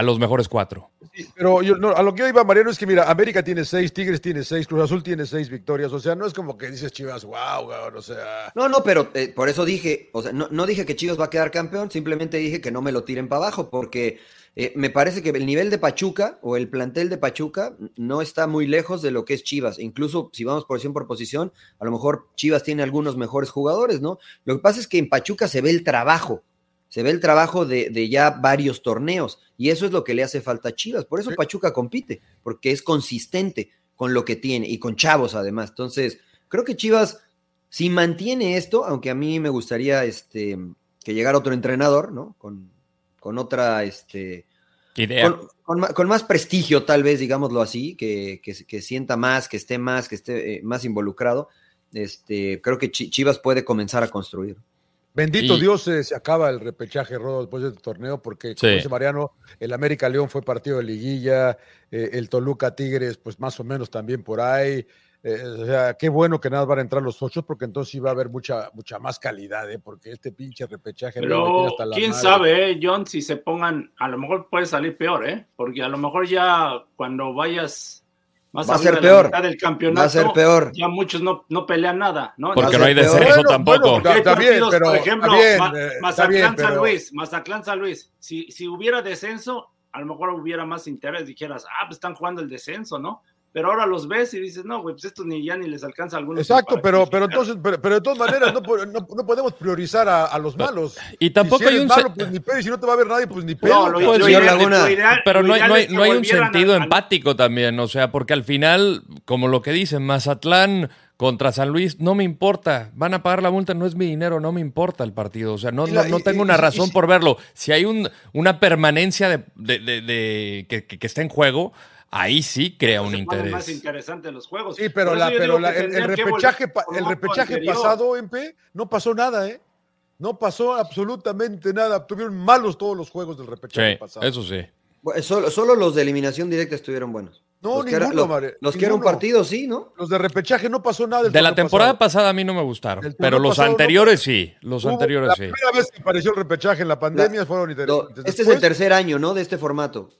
a los mejores cuatro. Sí, pero yo, no, a lo que yo iba, Mariano, es que mira, América tiene seis, Tigres tiene seis, Cruz Azul tiene seis victorias. O sea, no es como que dices Chivas, wow, wow o sea. No, no, pero eh, por eso dije, o sea, no, no dije que Chivas va a quedar campeón, simplemente dije que no me lo tiren para abajo, porque eh, me parece que el nivel de Pachuca o el plantel de Pachuca no está muy lejos de lo que es Chivas. Incluso si vamos posición por posición, a lo mejor Chivas tiene algunos mejores jugadores, ¿no? Lo que pasa es que en Pachuca se ve el trabajo, se ve el trabajo de, de ya varios torneos y eso es lo que le hace falta a Chivas. Por eso Pachuca compite, porque es consistente con lo que tiene y con chavos además. Entonces, creo que Chivas, si mantiene esto, aunque a mí me gustaría este, que llegara otro entrenador, ¿no? Con, con otra, este, Idea. Con, con, más prestigio, tal vez, digámoslo así, que, que, que sienta más, que esté más, que esté eh, más involucrado. Este, creo que Chivas puede comenzar a construir. Bendito Dios eh, se acaba el repechaje, Rodo, después de este torneo, porque, como dice Mariano, el América León fue partido de liguilla, eh, el Toluca Tigres, pues más o menos también por ahí. Eh, o sea, qué bueno que nada van a entrar los ocho, porque entonces iba a haber mucha, mucha más calidad, ¿eh? porque este pinche repechaje. Pero hasta la quién sabe, eh, John, si se pongan, a lo mejor puede salir peor, ¿eh? porque a lo mejor ya cuando vayas va a ser peor. del campeonato, va a ser peor. Ya muchos no, no pelean nada, ¿no? Porque no hay descenso tampoco. Bueno, está bien, pero, por ejemplo, bien, eh, Mazatlán San Luis, Mazatlán San Luis. Si, si hubiera descenso, a lo mejor hubiera más interés, dijeras, ah, pues están jugando el descenso, ¿no? Pero ahora los ves y dices, no, güey, pues esto ni ya ni les alcanza a algunos. Exacto, pero, pero entonces, pero, pero, de todas maneras no, no, no podemos priorizar a, a, los malos. Y tampoco si hay un malo, pues ni pedo, y si no te va a ver nadie, pues ni pedo. No, lo, lo ideal, ideal, pero no hay, no un sentido a, empático también, o sea, porque al final, como lo que dicen, Mazatlán contra San Luis, no me importa, van a pagar la multa, no es mi dinero, no me importa el partido, o sea, no, no, no tengo una razón y, por verlo. Si hay un, una permanencia de, de, de, de que, que, que está en juego, ahí sí crea un interés. más interesante los juegos. Sí, pero, la, pero la, el, el, repechaje, el repechaje pasado, MP, no pasó nada, ¿eh? No pasó absolutamente nada. Tuvieron malos todos los juegos del repechaje sí, pasado. Eso sí. Bueno, solo, solo, los de eliminación directa estuvieron buenos. No, los ninguno, que era, Mare, Los que era un partido, sí, ¿no? Los de repechaje no pasó nada. de la temporada pasado. pasada a mí no me gustaron, pero los anteriores no, sí. Los Hubo, anteriores la sí. La primera vez que apareció el repechaje en la pandemia la, fueron interesantes. Este Después, es el tercer año, ¿no? De este formato.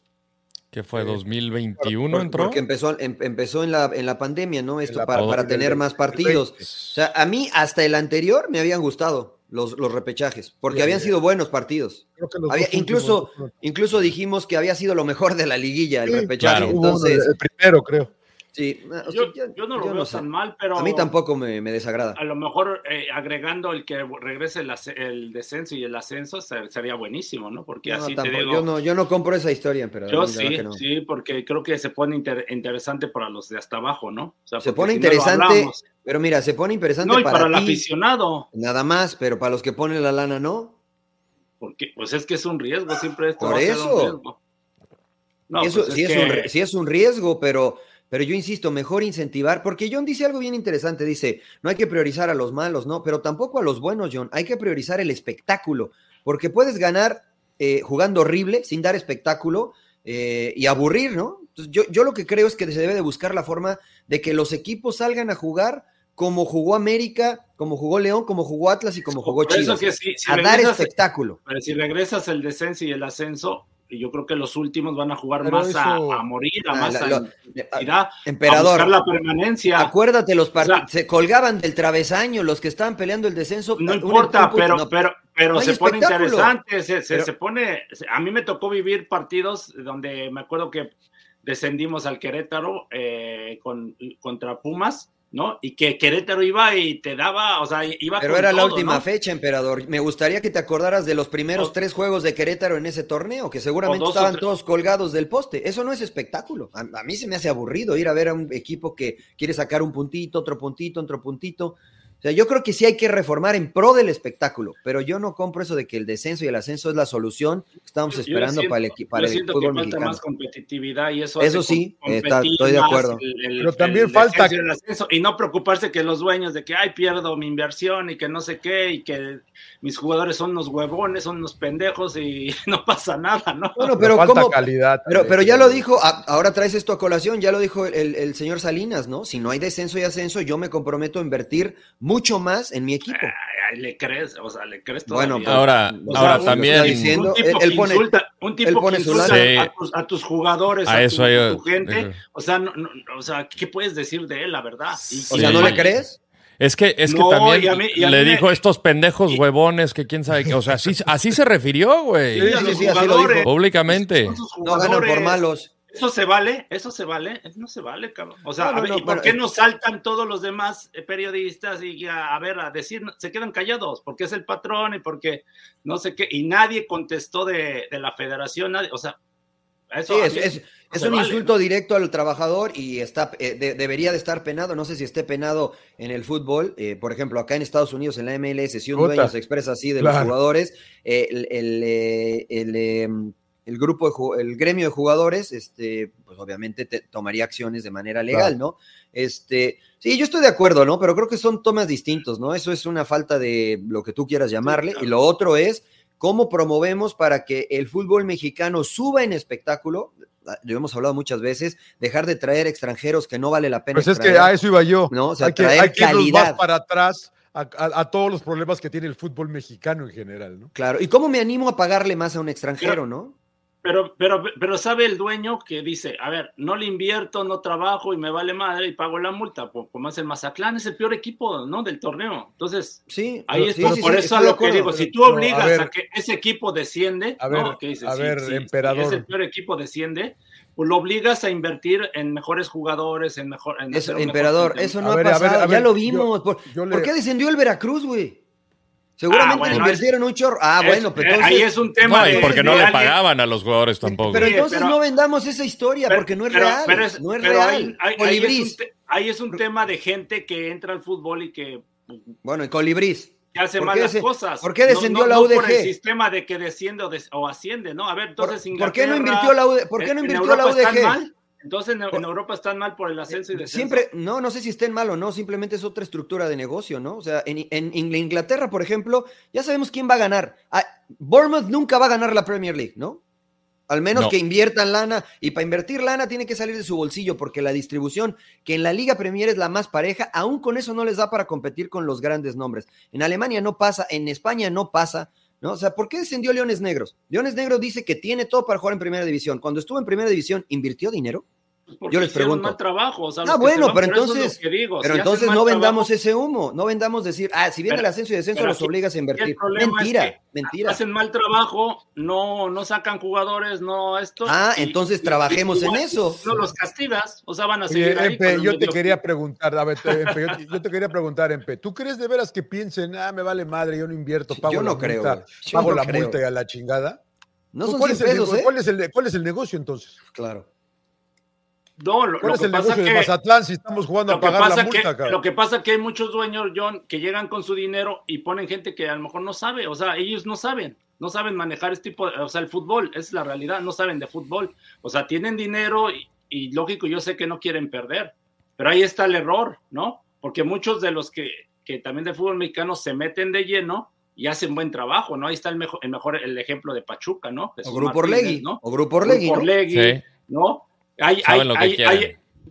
Que fue 2021 porque, entró. Porque empezó, em, empezó en, la, en la pandemia, ¿no? Esto para, para tener más partidos. O sea, a mí hasta el anterior me habían gustado los, los repechajes, porque sí, habían sido buenos partidos. Había, incluso, últimos. incluso dijimos que había sido lo mejor de la liguilla, el sí, repechaje. Claro, Entonces, el primero, creo. Sí, o sea, yo, yo, no lo yo veo no tan mal, pero. A mí tampoco me, me desagrada. A lo mejor eh, agregando el que regrese el, el, descenso y el ascenso sería buenísimo, ¿no? Porque no, así tampoco, te digo. Yo no, yo no compro esa historia, pero. Yo sí, no. sí, porque creo que se pone inter interesante para los de hasta abajo, ¿no? O sea, se pone si interesante, pero mira, se pone interesante no, y para, para ti, el aficionado. Nada más, pero para los que ponen la lana, no. Porque, pues es que es un riesgo, siempre esto Por va eso. A ser un riesgo. No, eso pues sí, es, es que... un, sí es un riesgo, pero pero yo insisto, mejor incentivar, porque John dice algo bien interesante, dice, no hay que priorizar a los malos, ¿no? Pero tampoco a los buenos, John, hay que priorizar el espectáculo, porque puedes ganar eh, jugando horrible, sin dar espectáculo eh, y aburrir, ¿no? Entonces, yo, yo lo que creo es que se debe de buscar la forma de que los equipos salgan a jugar como jugó América, como jugó León, como jugó Atlas y como jugó Chivas. Que si, a dar espectáculo. Pero si regresas el descenso y el ascenso, y yo creo que los últimos van a jugar Pero más eso... a, a, morir, a más la, a, a, emperador, a la permanencia. Acuérdate, los partidos o sea, se colgaban del travesaño, los que estaban peleando el descenso. No importa, pero, no, pero, pero no se pone interesante, se, se, pero, se, pone, a mí me tocó vivir partidos donde me acuerdo que descendimos al Querétaro eh, con, contra Pumas ¿no? Y que Querétaro iba y te daba, o sea, iba Pero era todo, la última ¿no? fecha, emperador. Me gustaría que te acordaras de los primeros o, tres juegos de Querétaro en ese torneo, que seguramente estaban todos colgados del poste. Eso no es espectáculo. A, a, mí se me hace aburrido ir a ver a un equipo que quiere sacar un puntito, otro puntito, otro puntito. O sea, yo creo que sí hay que reformar en pro del espectáculo, pero yo no compro eso de que el descenso y el ascenso es la solución que estamos yo, esperando yo siento, para el, para el fútbol que falta mexicano. más competitividad y eso, eso sí, está, estoy de acuerdo. El, el, pero también falta y, y, no preocuparse que los dueños de que ay pierdo mi inversión y que no sé qué y que mis jugadores son unos huevones, son unos pendejos y no pasa nada, ¿no? Bueno, pero falta ¿cómo? calidad. Pero, pero ya lo dijo, ahora traes esto a colación, ya lo dijo el, el señor Salinas, ¿no? Si no hay descenso y ascenso, yo me comprometo a invertir mucho más en mi equipo. Ay, le crees, o sea, le crees todavía. Bueno, ahora, o sea, ahora un, también. Diciendo, un tipo él, que pone, insulta, un tipo él pone que su insulta lana. Sí. a, tus, a, tus, jugadores, A a, eso tu, hay- a tu gente. O sea, no, no, o sea, ¿qué puedes decir de él, la verdad? Y- O sea, ¿no le crees? Es que, es que No, también y a mí- y a le me- dijo estos pendejos huevones que quién sabe qué. O sea, así, así se refirió, güey. Sí, sí, sí, así lo dijo. Públicamente. No ganan por malos. Eso se vale, eso se vale, eso no se vale, cabrón. O sea, No, no, a ver, no, ¿y por qué no saltan todos los demás eh, periodistas y a, a ver, a decir, se quedan callados? Porque es el patrón y porque no sé qué, y nadie contestó de, de la federación, nadie, o sea, eso Sí, es, es, no es se un vale, insulto ¿no? directo al trabajador y está eh, de- debería de estar penado. No sé si esté penado en el fútbol. Eh, por ejemplo, acá en Estados Unidos, en la MLS, si un Puta. dueño se expresa así de Claro. los jugadores, eh, el, el, el, eh, el grupo, de, el gremio de jugadores, este, pues obviamente tomaría acciones de manera legal, ¿no? Este, sí, yo estoy de acuerdo, ¿no? Pero creo que son tomas distintos, ¿no? Eso es una falta de lo que tú quieras llamarle. Y lo otro es cómo promovemos para que el fútbol mexicano suba en espectáculo. Ah, lo hemos hablado muchas veces, dejar de traer extranjeros que no vale la pena. Pues es que a eso iba yo. ¿no? O sea, hay que, traer hay que calidad. para atrás a, todos los problemas que tiene el fútbol mexicano en general, ¿no? Claro, y cómo me animo a pagarle más a un extranjero, ¿no? Pero, pero, pero sabe el dueño que dice, a ver, no le invierto, no trabajo y me vale madre y pago la multa, como es el Mazatlán, es el peor equipo, ¿no? Del torneo. Entonces, sí, ahí es por eso lo que digo, si tú obligas a, que ese equipo desciende, a ver, a ver, emperador. Si ese peor equipo desciende, pues lo obligas a invertir en mejores jugadores, en mejor. eso, emperador, eso no ha pasado, ya lo vimos. ¿Por, qué descendió el Veracruz, güey? Seguramente ah, invirtieron un chorro. Ah, bueno, pero entonces. Ahí es un tema. No, porque no le pagaban a los jugadores tampoco. Pero entonces no vendamos esa historia, porque no es real. no es real. Ahí, es un, tema de gente que entra al fútbol y que. Bueno, el colibrís que hace malas cosas. ¿Por qué descendió la UDG? por el sistema de que desciende o, asciende, ¿no? A ver, entonces ¿Por, qué no invirtió la UDG? ¿Por qué no invirtió la UDG? Entonces en, Europa están mal por el ascenso y descenso. Siempre, no, no sé si estén mal o no, simplemente es otra estructura de negocio, ¿no? O sea, en, en, Inglaterra, por ejemplo, ya sabemos quién va a ganar. Ah, Bournemouth nunca va a ganar la Premier League, ¿no? Al menos que inviertan lana. Y para invertir lana tiene que salir de su bolsillo, porque la distribución, que en la Liga Premier es la más pareja, aún con eso no les da para competir con los grandes nombres. En Alemania no pasa, en España no pasa. ¿No? O sea, ¿por qué descendió Leones Negros? Leones Negros dice que tiene todo para jugar en primera división. Cuando estuvo en primera división, ¿invirtió dinero? Yo les pregunto. Mal trabajo, ah, bueno, pero entonces, pero entonces no vendamos ese humo, no vendamos decir, ah, si viene el ascenso y descenso los obligas a invertir. Mentira, mentira. Hacen mal trabajo, no, no sacan jugadores, no esto. Ah, entonces trabajemos en eso. No los castigas, o sea, van a seguir ahí yo te quería preguntar, a ver, yo, te quería preguntar, Empe, ¿tú crees de veras que piensen, ah, me vale madre, yo no invierto, pago yo no la creo, multa, pago la multa y a la chingada? No son ¿Cuál, es el, ¿eh? ¿cuál, es el, ¿Cuál es el negocio entonces? Claro. No, lo, ¿Cuál es el negocio de Mazatlán si estamos jugando a pagar la multa, que, Lo que pasa es que hay muchos dueños, John, que llegan con su dinero y ponen gente que a lo mejor no sabe, o sea, ellos no saben, no saben manejar este tipo, de, o sea, el fútbol, es la realidad, no saben de fútbol. O sea, tienen dinero y, lógico, yo sé que no quieren perder, pero ahí está el error, ¿no? Porque muchos de los que, que también de fútbol mexicano se meten de lleno y hacen buen trabajo, ¿no? Ahí está el mejor, el, mejor, el ejemplo de Pachuca, ¿no? o Grupo Orlegui, ¿no? O Grupo Orlegui, ¿no? ¿no? Hay,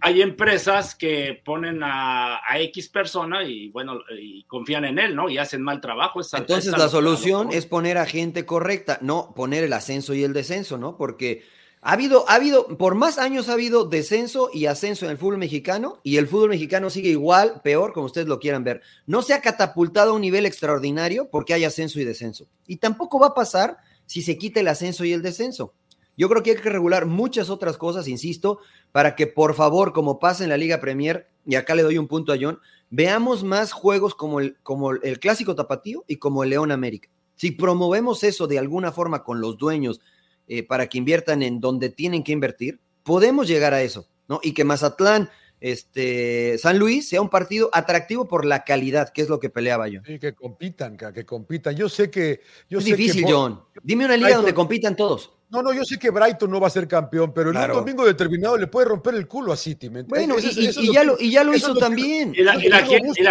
hay, empresas que ponen a, X persona y bueno, y confían en él, ¿no? Y hacen mal trabajo. Entonces la solución es poner a gente correcta, no poner el ascenso y el descenso, ¿no? Porque ha habido, ha habido, por más años ha habido descenso y ascenso en el fútbol mexicano y el fútbol mexicano sigue igual, peor, como ustedes lo quieran ver. No se ha catapultado a un nivel extraordinario porque hay ascenso y descenso. Y tampoco va a pasar si se quita el ascenso y el descenso. Yo creo que hay que regular muchas otras cosas, insisto, para que por favor, como pasa en la Liga Premier, y acá le doy un punto a John, veamos más juegos como el, como el Clásico Tapatío y como el León América. Si promovemos eso de alguna forma con los dueños eh, para que inviertan en donde tienen que invertir, podemos llegar a eso, ¿no? Y que Mazatlán, este, San Luis sea un partido atractivo por la calidad, que es lo que peleaba yo. Sí, que compitan, que compitan. Yo sé que. Yo es difícil, John. Dime una liga donde compitan todos. No, no, yo sé que Brighton no va a ser campeón, pero en un domingo determinado le puede romper el culo a City. Bueno, y, ya lo, y, ya lo, hizo también. Y la,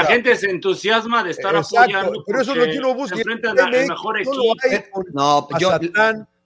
gente, se entusiasma de estar apoyando. Pero eso es lo que uno busca. mejor equipo. No, yo,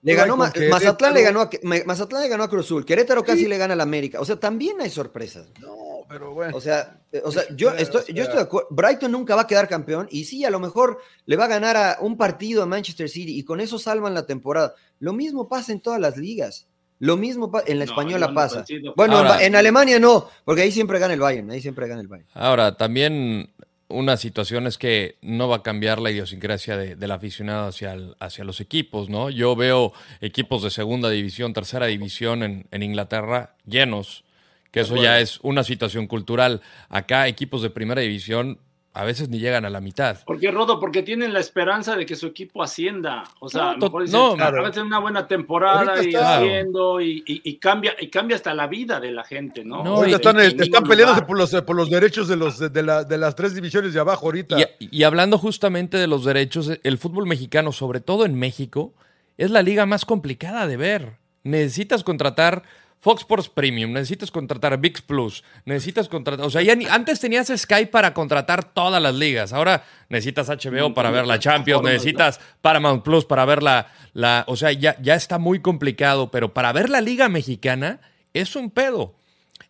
le ganó Mazatlán, le ganó a, Mazatlán le ganó a Cruzul, Querétaro casi le gana al América. O sea, también hay sorpresas. No, pero bueno. O sea, o sea yo, estoy, yo estoy de acuerdo. Brighton nunca va a quedar campeón y sí, a lo mejor le va a ganar a un partido a Manchester City y con eso salvan la temporada. Lo mismo pasa en todas las ligas. Lo mismo en la española pasa. Bueno, en Alemania no, porque ahí siempre gana el Bayern, ahí siempre gana el Bayern. Ahora, también una situación es que no va a cambiar la idiosincrasia del aficionado hacia, hacia los equipos, ¿no? Yo veo equipos de segunda división, tercera división en, en Inglaterra llenos, que eso ya es una situación cultural. Acá equipos de primera división a veces ni llegan a la mitad. Porque Rodo, porque tienen la esperanza de que su equipo ascienda. O sea, no, mejor no, a veces una buena temporada y haciendo y, cambia y cambia hasta la vida de la gente, ¿no? No, están, están peleándose por los, por los derechos de los de, la, de las tres divisiones de abajo ahorita. Y, hablando justamente de los derechos, el fútbol mexicano, sobre todo en México, es la liga más complicada de ver. Necesitas contratar Fox Sports Premium, necesitas contratar VIX Plus, necesitas contratar, o sea, ya ni, antes tenías Sky para contratar todas las ligas, ahora necesitas HBO para ver la Champions, necesitas Paramount Plus para ver la, la o sea, ya, ya está muy complicado, pero para ver la liga mexicana es un pedo.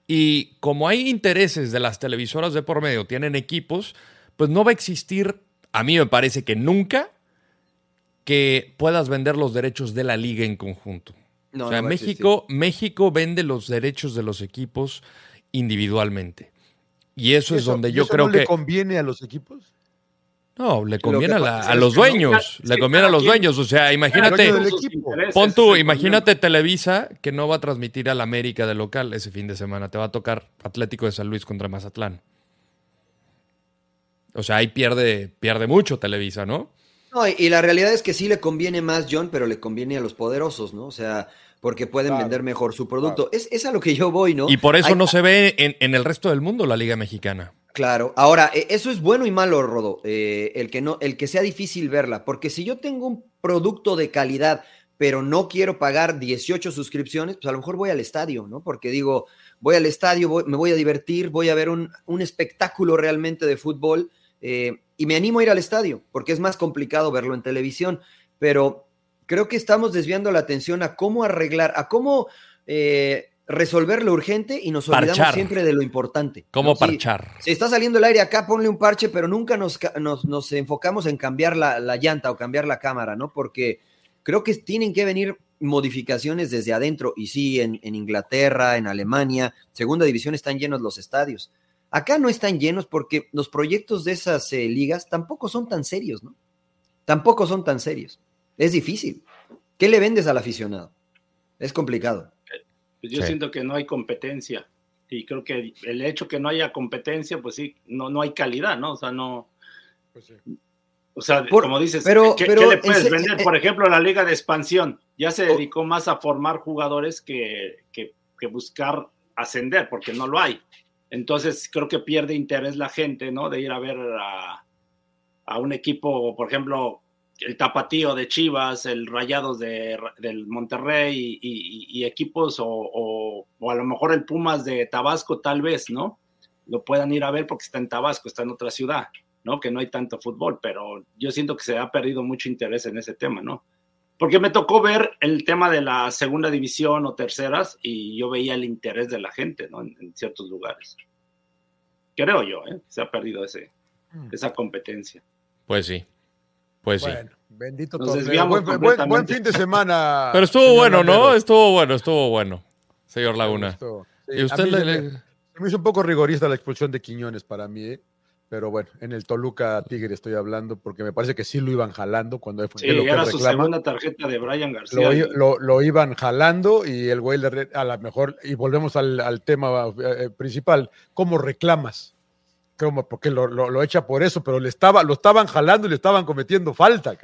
Y como hay intereses de las televisoras de por medio, tienen equipos, pues no va a existir, a mí me parece que nunca, que puedas vender los derechos de la liga en conjunto. No, o sea, no México, México vende los derechos de los equipos individualmente. Y eso, es donde ¿y yo eso creo no que. le conviene a los equipos? No, le conviene a, la- a los no- dueños. le conviene a los quien- dueños. O sea, imagínate. Pon tú, imagínate Televisa que no va a transmitir al América de local ese fin de semana. Te va a tocar Atlético de San Luis contra Mazatlán. O sea, ahí pierde, pierde mucho Televisa, ¿no? No, y, y la realidad es que sí le conviene más, John, pero le conviene a los poderosos, ¿no? O sea, porque pueden Claro, vender mejor su producto. Es, es a lo que yo voy, ¿no? Y por eso Hay- no se ve en, en el resto del mundo la Liga Mexicana. Claro, ahora, eh, eso es bueno y malo, Rodo, eh, el, que no, el que sea difícil verla, porque si yo tengo un producto de calidad, pero no quiero pagar 18 suscripciones, pues a lo mejor voy al estadio, ¿no? Porque digo, voy al estadio, voy- me voy a divertir, voy a ver un, un espectáculo realmente de fútbol eh, y me animo a ir al estadio, porque es más complicado verlo en televisión, pero creo que estamos desviando la atención a cómo arreglar, a cómo eh, resolver lo urgente y nos olvidamos Parchar. siempre de lo importante. ¿Cómo parchar? si está saliendo el aire acá, ponle un parche, pero nunca nos, nos, nos enfocamos en cambiar la, la llanta o cambiar la cámara, ¿no? Porque creo que tienen que venir modificaciones desde adentro. Y sí, en, en Inglaterra, en Alemania, segunda división están llenos los estadios. Acá no están llenos porque los proyectos de esas eh, ligas tampoco son tan serios, ¿no? Tampoco son tan serios. Es difícil. ¿Qué le vendes al aficionado? Es complicado. Pues yo Sí. siento que no hay competencia. Y creo que el hecho que no haya competencia, pues sí, no, no hay calidad, ¿no? O sea, no. Pues sí. O sea, Por- como dices, pero- ¿qué, pero qué le puedes vender? eh, Por ejemplo, la Liga de Expansión ya se Oh. dedicó más a formar jugadores que, que- que buscar ascender, porque no lo hay. Entonces, creo que pierde interés la gente, ¿no? De ir a ver a, un equipo, por ejemplo, el Tapatío de Chivas, el Rayados de, del Monterrey y, y- y equipos, o, o- o a lo mejor el Pumas de Tabasco, tal vez, ¿no? Lo puedan ir a ver porque está en Tabasco, está en otra ciudad. ¿no? Que no hay tanto fútbol, pero yo siento que se ha perdido mucho interés en ese tema, ¿no? Porque me tocó ver el tema de la segunda división o terceras y yo veía el interés de la gente, ¿no? En, en ciertos lugares. Creo yo, ¿eh? Se ha perdido ese, Mm. esa competencia. Pues sí. Pues sí. Bueno, bendito Nos desviamos Buen, buen- fin de semana. Pero estuvo bueno, ¿no? Estuvo bueno, estuvo bueno, señor Laguna. Sí, ¿Y usted le- se le- me- se me hizo un poco rigorista la expulsión de Quiñones para mí, ¿eh? Pero bueno, en el Toluca Tigre estoy hablando porque me parece que sí lo iban jalando cuando Sí, es lo que era su segunda tarjeta de Brian García. Lo, lo- lo iban jalando y el güey a lo mejor, y volvemos al, al tema eh, principal, ¿cómo reclamas? ¿Cómo? Porque lo, lo- echa por eso, pero le estaba, lo estaban jalando y le estaban cometiendo falta.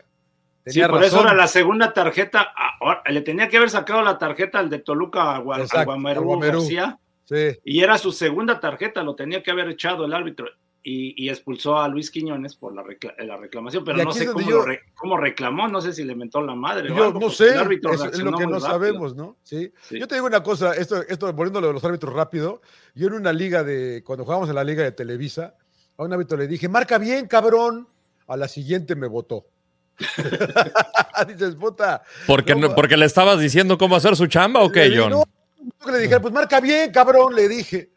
Sí, por eso era la segunda tarjeta. ahora, le tenía que haber sacado la tarjeta al de Toluca a Gua- al Exacto, Guamerú al Guamerú. García. Sí, Y era su segunda tarjeta, lo tenía que haber echado el árbitro. Y, y expulsó a Luis Quiñones por la, recla- la reclamación, pero no sé cómo, yo- lo re- cómo reclamó, no sé si le mentó la madre. o yo algo, no sé, el árbitro es, es lo que no rápido. sabemos, ¿no? Sí. Sí. Yo te digo una cosa, esto, esto volviendo a lo de los árbitros rápido, yo en una liga de, cuando jugábamos en la liga de Televisa, a un árbitro le dije, marca bien, cabrón. A la siguiente me votó. Dices, puta. ¿Porque, No, no- ¿Porque le estabas diciendo cómo hacer su chamba o qué, Le dije, John? No, que le dije, pues marca bien, cabrón, le dije.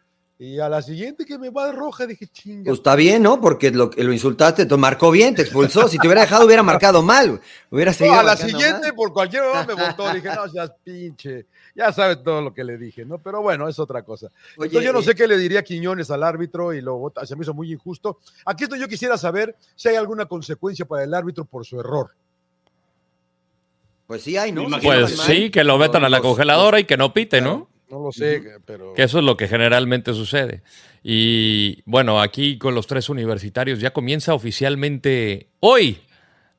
Y a la siguiente que me va de roja, dije, chinga. Pues está bien, ¿no? Porque lo, lo insultaste, te marcó bien, te expulsó. Si te hubiera dejado, hubiera marcado mal. Hubiera No, seguido a la siguiente, mal. por cualquier hora me votó. Dije, no seas pinche. Ya sabes todo lo que le dije, ¿no? Pero bueno, es otra cosa. Oye, Entonces yo no eh, sé qué le diría Quiñones al árbitro y lo vota, se me hizo muy injusto. Aquí esto yo quisiera saber si hay alguna consecuencia para el árbitro por su error. Pues sí hay, ¿no? Pues sí, que lo metan a la los- congeladora y que no pite, ¿no? No lo sé, pero... Que eso es lo que generalmente sucede. Y bueno, aquí con los tres universitarios ya comienza oficialmente hoy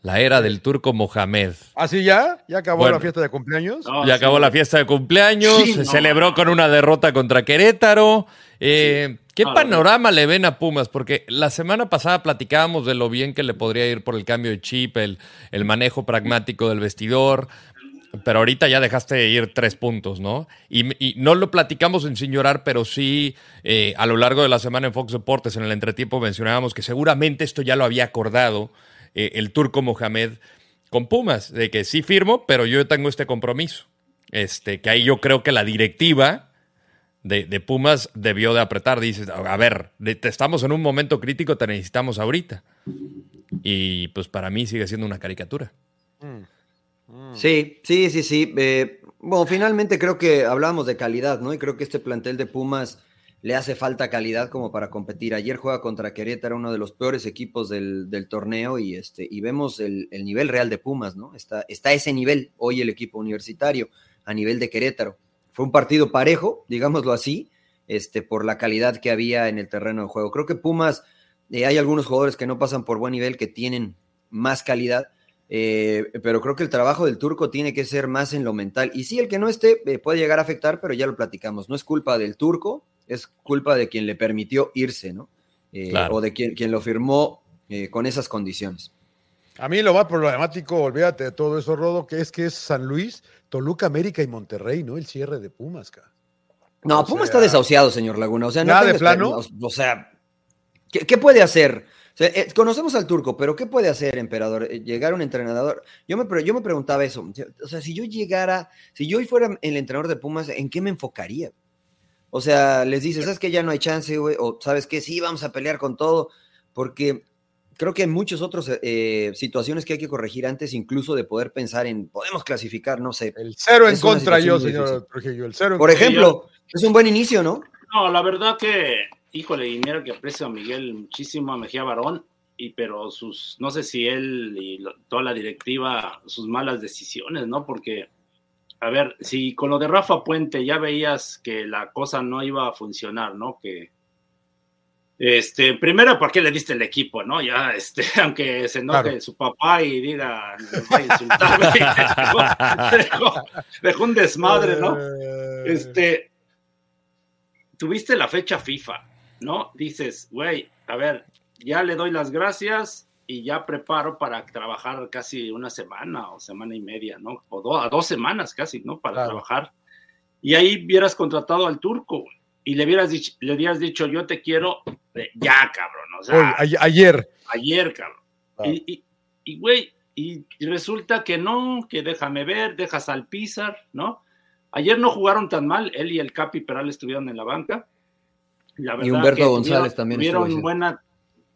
la era del turco Mohamed. ¿Así ya? ¿Ya acabó Bueno. la fiesta de cumpleaños? No, ya sí. acabó la fiesta de cumpleaños, Sí, se no. celebró con una derrota contra Querétaro. Eh, ¿Qué No, panorama le ven a Pumas? Porque la semana pasada platicábamos de lo bien que le podría ir por el cambio de chip, el, el manejo pragmático del vestidor, pero ahorita ya dejaste ir tres puntos, ¿no? Y, no lo platicamos en Sin Llorar, pero sí eh, a lo largo de la semana en Fox Deportes, en el entretiempo, mencionábamos que seguramente esto ya lo había acordado eh, el turco Mohamed con Pumas, de que sí firmo, pero yo tengo este compromiso. Este, que ahí yo creo que la directiva de, Pumas debió de apretar. Dices, a ver, estamos en un momento crítico, te necesitamos ahorita. Y pues para mí sigue siendo una caricatura. Mm. Sí, sí, sí, sí. Eh, bueno, finalmente creo que hablábamos de calidad, ¿no? Y creo que este plantel de Pumas le hace falta calidad como para competir. Ayer juega contra Querétaro, uno de los peores equipos del, torneo, y, este, y vemos el, nivel real de Pumas, ¿no? Está, está ese nivel hoy el equipo universitario, a nivel de Querétaro. Fue un partido parejo, digámoslo así, este, por la calidad que había en el terreno de juego. Creo que Pumas, eh, hay algunos jugadores que no pasan por buen nivel, que tienen más calidad, eh, pero creo que el trabajo del turco tiene que ser más en lo mental. Y sí, el que no esté eh, puede llegar a afectar, pero ya lo platicamos. No es culpa del turco, es culpa de quien le permitió irse, ¿no? Eh, o de quien, quien lo firmó con esas condiciones. A mí lo más problemático, olvídate de todo eso, Rodo, que es que es San Luis, Toluca, América y Monterrey, ¿no? El cierre de Pumas, cara. No, Pumas está desahuciado, señor Laguna. O sea, nada de plano. O sea, ¿qué, puede hacer? Eh, conocemos al turco, pero ¿qué puede hacer, emperador? Eh, llegar un entrenador. Yo me, yo me preguntaba eso. O sea, si yo llegara, si yo fuera el entrenador de Pumas, ¿en qué me enfocaría? O sea, les dices, ¿sabes que ya no hay chance, güey? O ¿sabes que Sí, vamos a pelear con todo. Porque creo que hay muchas otras eh, situaciones que hay que corregir antes, incluso de poder pensar en, podemos clasificar, no sé. El cero en contra yo, señor Trujillo. El cero Por ejemplo, es un buen inicio, ¿no? No, la verdad que híjole, y mira que aprecio a Miguel muchísimo, a Mejía Barón, y pero sus, no sé si él y toda la directiva, sus malas decisiones, ¿no? Porque, a ver, si con lo de Rafa Puente ya veías que la cosa no iba a funcionar, ¿no? Que, este, primero, ¿por qué le diste el equipo, no? Ya, este, aunque se enoje su papá y diga, dejó, dejó, un desmadre, ¿no? Eh. Este, tuviste la fecha FIFA, ¿no? Dices, güey, a ver, ya le doy las gracias y ya preparo para trabajar casi una semana o semana y media, ¿no? O a dos semanas casi, ¿no? Para trabajar. Y ahí hubieras contratado al turco y le hubieras dicho, le hubieras dicho yo te quiero ya, cabrón. O sea, ayer. Ayer, cabrón. Y, y, güey, y, resulta que no, que déjame ver, dejas al Pizar, ¿no? Ayer no jugaron tan mal, él y el Capi Peral estuvieron en la banca y Humberto González también. Tuvieron buena,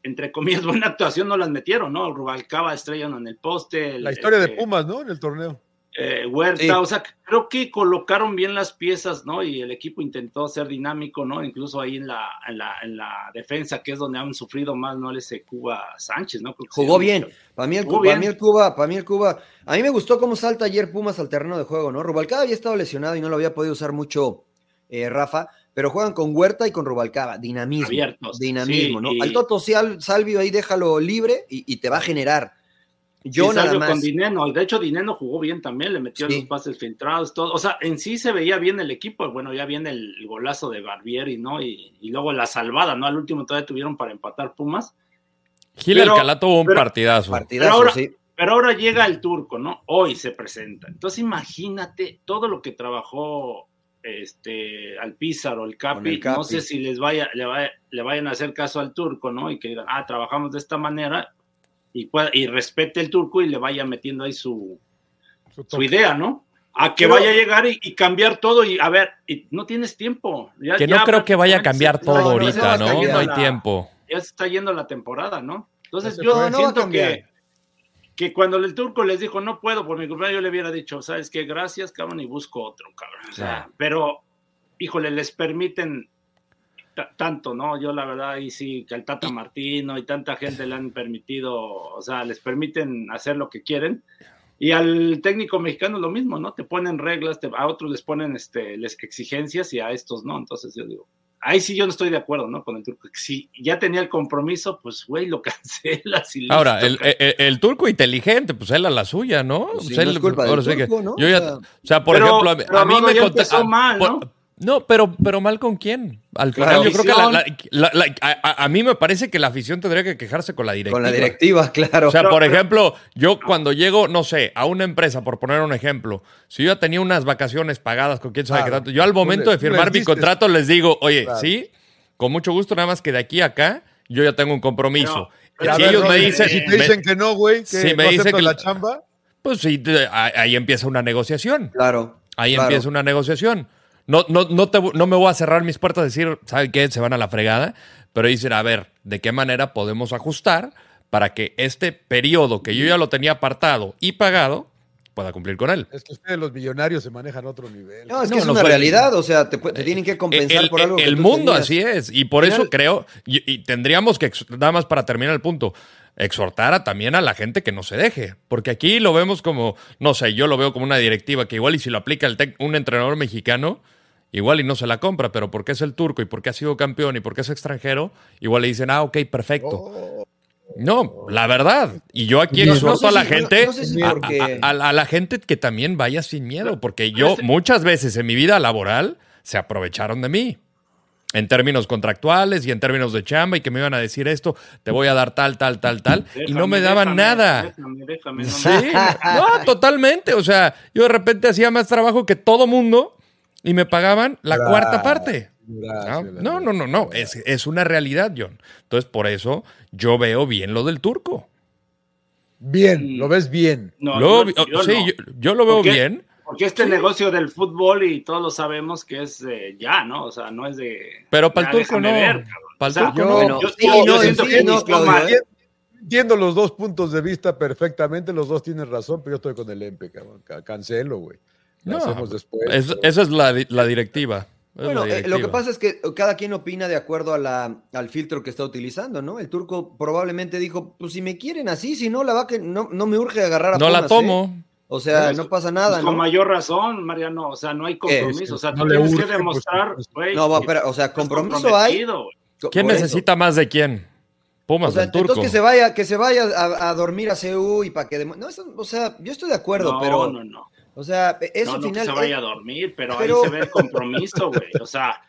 entre comillas, buena actuación, no las metieron, ¿no? Rubalcaba estrellan en el poste. La historia de este, Pumas, ¿no? En el torneo. Eh, Huerta, o sea, creo que colocaron bien las piezas, ¿no? Y el equipo intentó ser dinámico, ¿no? Incluso ahí en la, en la, en la defensa, que es donde han sufrido más, ¿no? Ese Cuba Sánchez, ¿no? Jugó bien. Para mí, el, para mí el Cuba, para mí el Cuba, a mí me gustó cómo salta ayer Pumas al terreno de juego, ¿no? Rubalcaba había estado lesionado y no lo había podido usar mucho eh, Rafa, pero juegan con Huerta y con Rubalcaba, dinamismo. dinamismo, ¿no? Al Toto Salvio ahí déjalo libre y, te va a generar. Yo nada más. con Dineno, de hecho Dineno jugó bien también, le metió los pases filtrados, todo, o sea, en sí se veía bien el equipo, bueno, ya viene el, golazo de Barbieri, ¿no? Y, luego la salvada, ¿no? Al último todavía tuvieron para empatar Pumas. Gil Alcalá tuvo un partidazo. partidazo pero, ahora, sí. pero ahora llega el turco, ¿no? Hoy se presenta. Entonces imagínate todo lo que trabajó este, al Pizarro, el Capi, el Capi, no sé si les vaya, le, vayan a hacer caso al turco, ¿no? Y que digan, ah, trabajamos de esta manera y, y respete el turco y le vaya metiendo ahí su, su, idea, ¿no? A que vaya a llegar y, cambiar todo y a ver, y no tienes tiempo. que no creo que vaya a cambiar todo ahorita, ¿no? No hay tiempo. Ya se está yendo la temporada, ¿no? Entonces yo siento que que cuando el turco les dijo no puedo por mi culpa, yo le hubiera dicho, sabes qué, gracias, cabrón, y busco otro, cabrón. pero, híjole, les permiten tanto, ¿no? Yo la verdad, y sí, que al Tata Martino y tanta gente le han permitido, o sea, les permiten hacer lo que quieren. Y al técnico mexicano lo mismo, ¿no? Te ponen reglas, a otros les ponen este, les exigencias y a estos no. Entonces yo digo, ahí sí yo no estoy de acuerdo, ¿no? Con el turco. Si ya tenía el compromiso, pues, güey, lo cancelas y Ahora, el, turco inteligente, pues él a la suya, ¿no? Pues sí, no es culpa del turco, ¿no? Yo ya, o sea, por ejemplo, a, mí me contestó mal, ¿no? No, pero, pero mal con quién. Al final, Claro. yo creo que la- la- Afición. la- la- a, mí me parece que la afición tendría que quejarse con la directiva. Con la directiva, claro. O sea, Pero- por pero- ejemplo, yo cuando llego, no sé, a una empresa, por poner un ejemplo, si yo ya tenía unas vacaciones pagadas con quién sabe Claro. qué tanto, yo al momento de firmar mi contrato les digo, oye, Claro. sí, con mucho gusto, nada más que de aquí a acá, yo ya tengo un compromiso. Si ver, ellos me dicen, Si te me- dicen que no, güey, que me no dicen que- la chamba. pues sí, te- ahí ahí empieza una negociación. claro. Ahí claro. empieza una negociación. No, no, no, te, no me voy a cerrar mis puertas a decir, ¿saben qué? Se van a la fregada. Pero dicen, a ver, ¿de qué manera podemos ajustar para que este periodo que yo ya lo tenía apartado y pagado pueda cumplir con él? Es que ustedes los millonarios se manejan a otro nivel. No, es que No, es no una fue- realidad, o sea, te, te tienen que compensar el, por algo. que el tú mundo tenías. así es. Y por eso creo, y, y tendríamos que, nada más para terminar el punto, exhortar a, también a la gente que no se deje. Porque aquí lo vemos como, no sé, yo lo veo como una directiva que igual y si lo aplica el tec- un entrenador mexicano, igual y no se la compra, pero porque es el turco y porque ha sido campeón y porque es extranjero, igual le dicen, ah, ok, perfecto. Oh, No, la verdad. Y yo aquí No, no exhorto sé a la gente, no sé si a- porque- a, a- a la gente que también vaya sin miedo, porque yo este- muchas veces en mi vida laboral se aprovecharon de mí. En términos contractuales y en términos de chamba y que me iban a decir esto, te voy a dar tal, tal, tal, tal, y no me daban déjame, nada. déjame, déjame, no Sí, no, totalmente. O sea, yo de repente hacía más trabajo que todo mundo y me pagaban la cuarta parte. gracias, No, no, no, no, es, es una realidad, John. Entonces, por eso yo veo bien lo del turco. Bien, lo ves bien. No, Lo- yo- yo sí, no. yo, yo lo veo bien. Porque este negocio del fútbol y todos lo sabemos que es eh, ya, ¿no? O sea, no es de. Pero para el turco no. déjame ver, cabrón. Para el O sea, turco yo- no. Yo- sí, yo no, siento sí, que no, Claudio. ¿eh? Entiendo los dos puntos de vista perfectamente, los dos tienen razón, pero yo estoy con el EMPE, cabrón. Ca- Cancelo, güey. No, hacemos después. Es- pero- esa es la, la directiva. Es Bueno, la eh, lo que pasa es que cada quien opina de acuerdo a la, al filtro que está utilizando, ¿no? El turco probablemente dijo, pues si me quieren así, si no, la va que no, no me urge agarrar a no la ¿eh? tomo. O sea, Pues, no pasa nada, Pues con ¿no? mayor razón, Mariano. O sea, no hay compromiso. O sea, no tú tienes urge, que pues, demostrar, pues, güey. No, pero, o sea, compromiso hay. ¿Quién eso. necesita más de quién? Pumas O sea, del turco. entonces que se vaya, que se vaya a, a dormir a CU y para que no, eso- o sea, yo estoy de acuerdo, no, pero no, no. O sea, eso no, no final que se vaya a dormir, pero, pero- ahí se ve el compromiso, güey. O sea,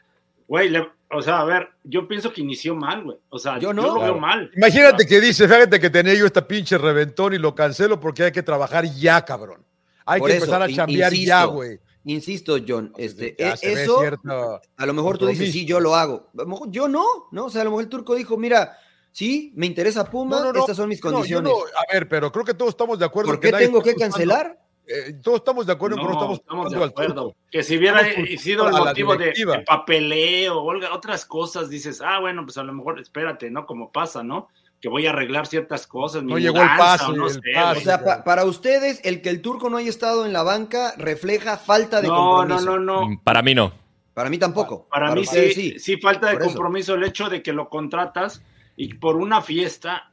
güey, le- o sea, a ver, yo pienso que inició mal, güey. O sea, Yo yo, no. lo Claro. veo mal. Imagínate O sea, que dice, fíjate que tenía yo esta pinche reventón y lo cancelo porque hay que trabajar ya, cabrón. Hay Por que eso, empezar a chambear insisto, ya, güey. insisto, John, este, Ya e- eso cierto a lo mejor tú dices, sí, yo lo hago. A lo mejor yo no, ¿no? O sea, a lo mejor el turco dijo, mira, sí, me interesa Puma, No, no, no. estas son mis condiciones. no- a ver, pero creo que todos estamos de acuerdo. ¿Por que qué tengo que cancelar? Eh, todos estamos de acuerdo, pero no no, estamos estamos de acuerdo. Que si hubiera sido el motivo de, papeleo otras cosas, dices, ah, bueno, pues a lo mejor espérate, ¿no? Como pasa, ¿no? Que voy a arreglar ciertas cosas. mi No llegó el mudanza, pase, o no el sé. O sea, pa- para ustedes, el que el turco no haya estado en la banca refleja falta de no, no, compromiso. no, no. Mm, Para mí no. Para mí tampoco. Para, mí sí, sí, falta de compromiso el hecho de que lo contratas y por una fiesta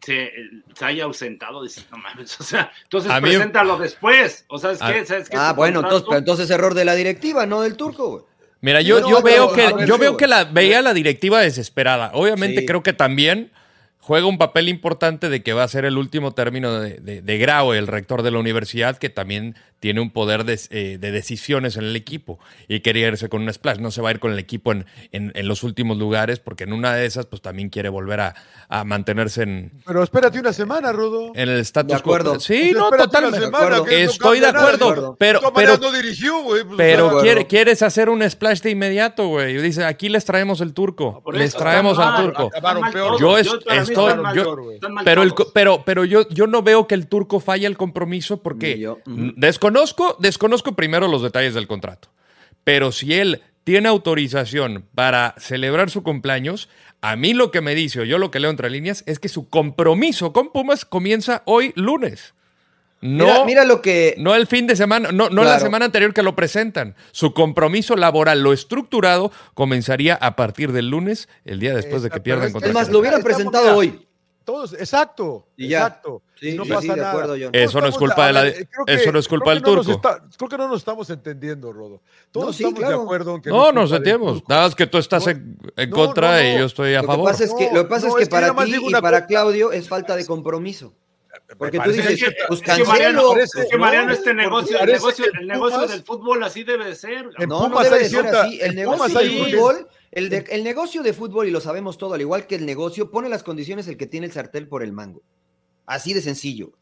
se, se haya ausentado. Dices, no mames, o sea, entonces A mí- preséntalo después. O sea, es que, ¿sabes qué? Ah, Tu bueno, entonces, pero entonces error de la directiva, no del turco. güey. Mira, yo, No, yo veo que ver, yo sí, veo que la veía la directiva desesperada. Obviamente Sí. creo que también juega un papel importante de que va a ser el último término de, de, de Grau, el rector de la universidad, que también tiene un poder de, eh, de decisiones en el equipo y quería irse con un splash. No se va a ir con el equipo en, en- en los últimos lugares porque en una de esas pues también quiere volver a, a mantenerse en, Pero espérate una semana, Rudo. en el status De acuerdo. quo. Sí, no, totalmente. semana, no Estoy de acuerdo, pero, pero, no dirigió, güey. pues, pero quiere- quieres hacer un splash de inmediato, güey. Dice, aquí les traemos el turco. Les traemos al turco. Peor. Yo es- estoy- yo- Pero, el, todos. co- pero, pero yo, yo no veo que el turco falle el compromiso porque yo. n- desconozco, desconozco primero los detalles del contrato. Pero si él tiene autorización para celebrar su cumpleaños, a mí lo que me dice, o yo lo que leo entre líneas, es que su compromiso con Pumas comienza hoy lunes. No, Mira, mira lo que. no el fin de semana, no, no la Claro. semana anterior que lo presentan. Su compromiso laboral, lo estructurado, comenzaría a partir del lunes, el día después de que pierdan pero contra Es más, lo hubieran Estamos, presentado hoy. Todos, exacto. Y ya. Exacto. Sí, no sí, pasa sí, nada. acuerdo, John. Eso no es culpa a de la- ver, creo eso no es culpa del que no turco. está- creo que no nos estamos entendiendo, Rodo. Todos No, sí, estamos claro. de acuerdo en que No, nos turco. Nada más que tú estás No, en, en no, contra no, y no. yo estoy a Lo que favor. pasa es que, No, lo que, pasa no, es que que para ti y para. Claudio es falta de compromiso. Porque tú dices, que- pues Es que Mariano, cancelo. parece- es que Mariano, no, este negocio, el negocio, que el negocio Pumas- del fútbol así debe de ser. No, no debe de ser cierta- así. El negocio del fútbol, el, de- el negocio de fútbol, y lo sabemos todo, al igual que el negocio, pone las condiciones el que tiene el sartén por el mango. Así de sencillo.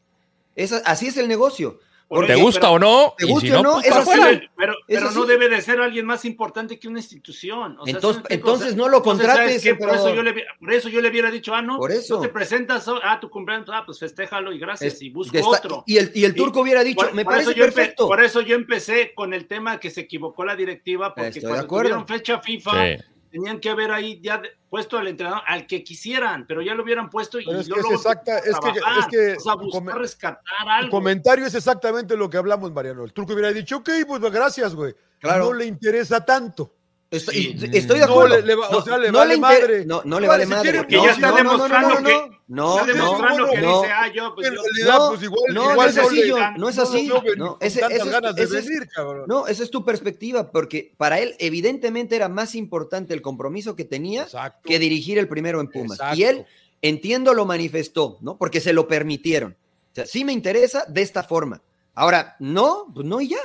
Esa- así es el negocio. Porque ¿Te gusta pero- o no? te si guste o no, pues, es así. Pero, pero, Es pero no debe de ser alguien más importante que una institución. O sea, Entonces- entonces no lo entonces, ¿sabes contrates? Por eso, yo le, hubiera- por eso yo le hubiera dicho, ah, no, Por eso. no te presentas, oh, ah, tu cumpleaños, ah, pues festéjalo y gracias, Es- y busco está- otro. y, el, y el turco hubiera dicho, Por- me por parece eso yo empe- perfecto. por eso yo empecé con el tema que se equivocó la directiva, porque Estoy de cuando acuerdo. tuvieron fecha FIFA, Sí. Tenían que haber ahí ya puesto al entrenador, al que quisieran, pero ya lo hubieran puesto y Pero es que luego es exacta- es que- es que o sea, tu buscar come- rescatar El algo. comentario es exactamente lo que hablamos, Mariano. El turco hubiera dicho, ok, pues gracias, güey. Claro. No le interesa tanto. Estoy, Sí. estoy de No acuerdo. le- le va- o sea, le vale inter- madre. No, no le Vale, vale si madre. quiere, porque no, ya está no, no, no, demostrando no, no, que- no, Está no, demostrando que no. dice, ah, yo, pues en yo- realidad, no, pues igual, no, igual no es no así, yo- no es así. No, con ese- tantas ese es- ganas de ese es- venir, cabrón. No, esa es tu perspectiva, porque para él evidentemente era más importante el compromiso que tenía Exacto. que dirigir el primero en Pumas. Exacto. Y él, entiendo, lo manifestó, ¿no? Porque se lo permitieron. O sea, sí me interesa de esta forma. Ahora, no, pues no y ya.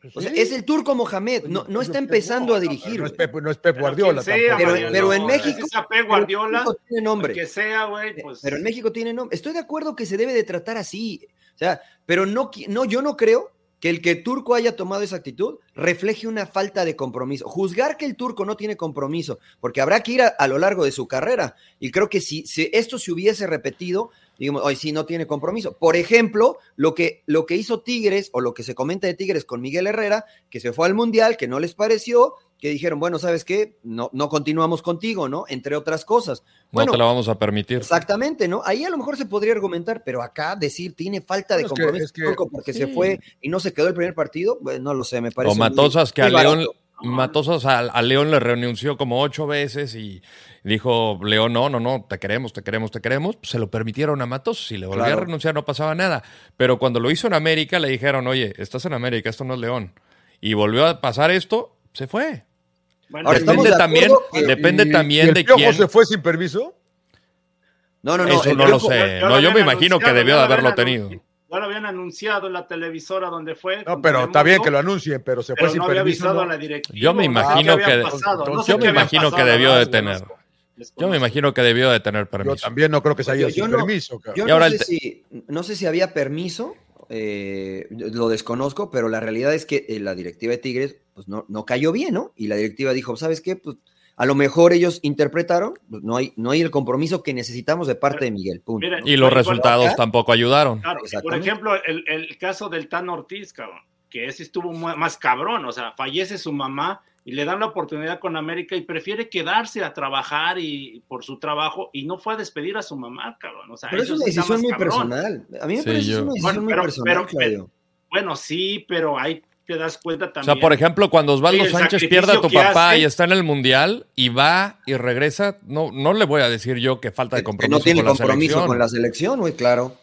Pues O sea, sí. es el turco Mohamed, no, no está empezando a dirigir. No es. Pep, no es Pep pero Guardiola sea. Pero- pero en México- ese Pep Pero Guardiola, México tiene nombre. que sea, güey, pues. Pero en México tiene nombre. Estoy de acuerdo que se debe de tratar así. O sea, pero no, no, yo no creo que el que Turco haya tomado esa actitud refleje una falta de compromiso. Juzgar que el Turco no tiene compromiso, porque habrá que ir a, a lo largo de su carrera. Y creo que si, si esto se hubiese repetido, digamos, hoy sí no tiene compromiso. Por ejemplo, lo que, lo que hizo Tigres, o lo que se comenta de Tigres con Miguel Herrera, que se fue al Mundial, que no les pareció, que dijeron, bueno, ¿sabes qué? No, no continuamos contigo, ¿no? Entre otras cosas. No te la vamos a permitir. Exactamente, ¿no? Ahí a lo mejor se podría argumentar, pero acá decir tiene falta de Bueno, es que- compromiso es que- porque se fue y no se quedó el primer partido, pues, no lo sé, me parece. O Matosas, muy- que a muy León, Matosas a, a León le renunció como ocho veces y dijo León, no, no, no, te queremos, te queremos, te queremos. Pues se lo permitieron a Matosas y le volvió Claro. a renunciar, no pasaba nada. Pero cuando lo hizo en América le dijeron, oye, estás en América, esto no es León. Y volvió a pasar esto, se fue. Bueno, Ahora, Depende de también, que- depende ¿Y- y también el de quién. se fue sin permiso? No, no, no. Eso no lo sé. No, yo me imagino que debió de lo haberlo tenido. Ya lo habían anunciado en la televisora donde fue. No, pero está bien que lo anuncien, pero se pero fue sin no había permiso. avisado ¿no? a la directiva. Yo me imagino que- pasado, no yo me imagino que debió de tener. Yo me imagino que debió de tener Yo permiso. también no creo que se haya Yo- yo sin no- permiso. Yo Y no, sé si, no sé si había permiso, eh, lo desconozco, pero la realidad es que eh, la directiva de Tigres pues no, no cayó bien, ¿no? Y la directiva dijo, ¿sabes qué? Pues a lo mejor ellos interpretaron, pues, no hay, no hay el compromiso que necesitamos de parte de Miguel. Punto. Mira, ¿no? Y los resultados acá- tampoco ayudaron. Claro, por ejemplo, el, el caso del Tan Ortiz, cabrón, que ese estuvo más cabrón, o sea, fallece su mamá y le dan la oportunidad con América y prefiere quedarse a trabajar y por su trabajo y no fue a despedir a su mamá, cabrón. O sea, Pero es una decisión muy cabrón. personal. A mí me Sí, parece yo- una decisión Bueno, muy personal, pero- Claudio. Bueno, sí, pero ahí te das cuenta O también. sea, por ejemplo, cuando Osvaldo Sánchez pierde a tu papá hace. y está en el mundial y va y regresa, no, no le voy a decir yo que falta de Que compromiso no tiene con compromiso con la selección, muy claro.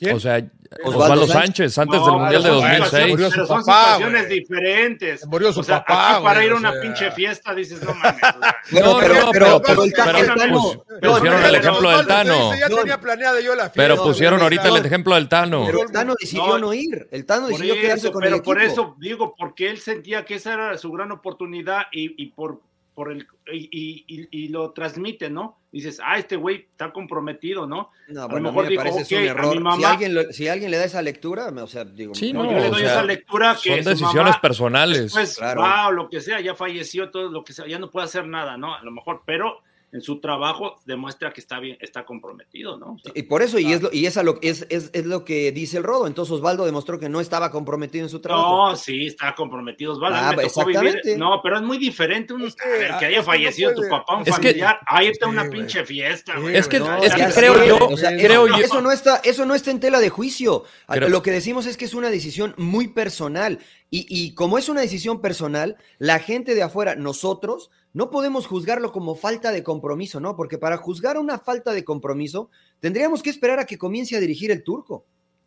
¿Quién? O sea, Osvaldo Osvaldo Sánchez. Sánchez, antes No, del mundial de pero son 2006. murió situaciones- su Pero son papá, situaciones diferentes. Se murió su o sea, papá, aquí para ir a o una sea. pinche fiesta dices, no mames. o sea, Bueno, No, pero, no, pero, pero- pero el, pero- el Tano- pues, pusieron el ejemplo del Tano. Ya No. tenía planeada yo la fiesta. Pero pusieron ahorita el ejemplo del Tano. Pero el Tano decidió No. no, ir. El Tano Por decidió quedarse con pero el por equipo. eso digo, porque él sentía que esa era su gran oportunidad y, y por, por el y, y- y- y lo transmite, ¿no? Dices, ah, este güey está comprometido, ¿no? No, A lo bueno, a mí mejor me dijo, parece es un "Ok, a error. mamá- si, alguien lo- si alguien le da esa lectura, o sea, digo, Sí, No, no, yo le doy sea, esa lectura que Son decisiones mamá personales. Después, Claro. va o lo que sea, ya falleció, todo lo que sea, ya no puede hacer nada, ¿no? A lo mejor, pero en su trabajo demuestra que está bien, está comprometido, ¿no? O sea, Y por eso, y, es lo, y es, a lo, es, es, es lo que dice el Rodo. Entonces Osvaldo demostró que no estaba comprometido en su trabajo. No, sí, está comprometido. Osvaldo, Ah, me tocó vivir- exactamente. No, pero es muy diferente un, Es que, ver, ah, que haya no fallecido tu papá, un Es que- familiar, a irte a una Sí, pinche fiesta, Sí, güey. Es que- es que creo yo- o sea, creo eso, yo- eso no está, eso no está en tela de juicio. Creo- Lo que decimos es que es una decisión muy personal. Y, y como es una decisión personal, la gente de afuera, nosotros, no podemos juzgarlo como falta de compromiso, ¿no? Porque para juzgar una falta de compromiso, tendríamos que esperar a que comience a dirigir el turco.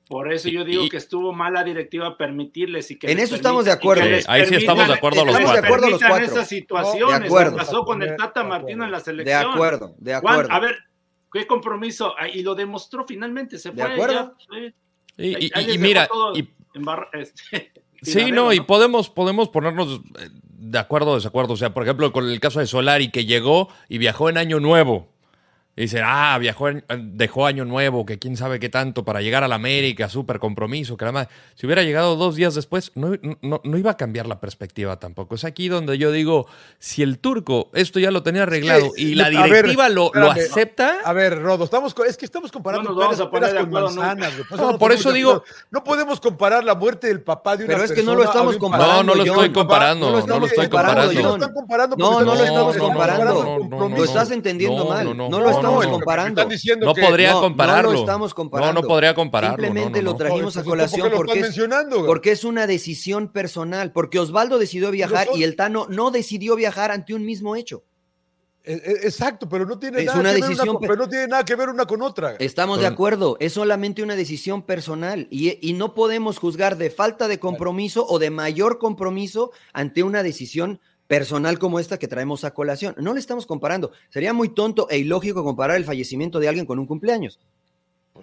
Por eso yo digo Y- que estuvo mal la directiva permitirles y que En eso estamos de acuerdo. ahí sí estamos de acuerdo los Estamos de cuatro. acuerdo los permitan cuatro. esas situaciones. De acuerdo. Pasó con el Tata De Martino en la De selección. acuerdo, de Juan, acuerdo. a ver, qué compromiso, ah, y lo demostró finalmente, se De fue. acuerdo. ya, sí. Y, y- Ahí- ahí y les mira, todo y- en barra- este, Sí, no, y podemos, podemos ponernos eh, de acuerdo o desacuerdo. O sea, por ejemplo, con el caso de Solari, que llegó y viajó en Año Nuevo. Y dice, ah, viajó, en- dejó Año Nuevo, que quién sabe qué tanto para llegar a la América, súper compromiso, que además, si hubiera llegado dos días después, no, no, no iba a cambiar la perspectiva tampoco. Es aquí donde yo digo, si el turco esto ya lo tenía arreglado que, y la a ver, directiva lo, lo acepta, A ver, Rodo, estamos, es que estamos comparando No peras- peras con manzanas. Por No, no por eso digo-. No podemos comparar la muerte del papá de una Pero es que no lo estamos comparando, No, no lo estoy comparando, No lo no lo estamos estoy comparando. No lo John. están comparando No, lo estamos- comparando. Lo estás entendiendo mal. no, lo no, estamos comparando. están diciendo no que- podría No, compararlo. No lo estamos comparando. No, no podría compararlo. Simplemente no, no, lo no. trajimos a colación ¿por qué lo porque es, porque una decisión personal. Porque Osvaldo decidió viajar y el Tano no decidió viajar ante un mismo hecho. Eh, eh, Exacto, pero no tiene Es nada una que ver decisión una, con- pe- pero no tiene nada que ver una con otra. Estamos de acuerdo, es solamente una decisión personal y, y no podemos juzgar de falta de compromiso o de mayor compromiso ante una decisión personal como esta que traemos a colación. No le estamos comparando. Sería muy tonto e ilógico comparar el fallecimiento de alguien con un cumpleaños.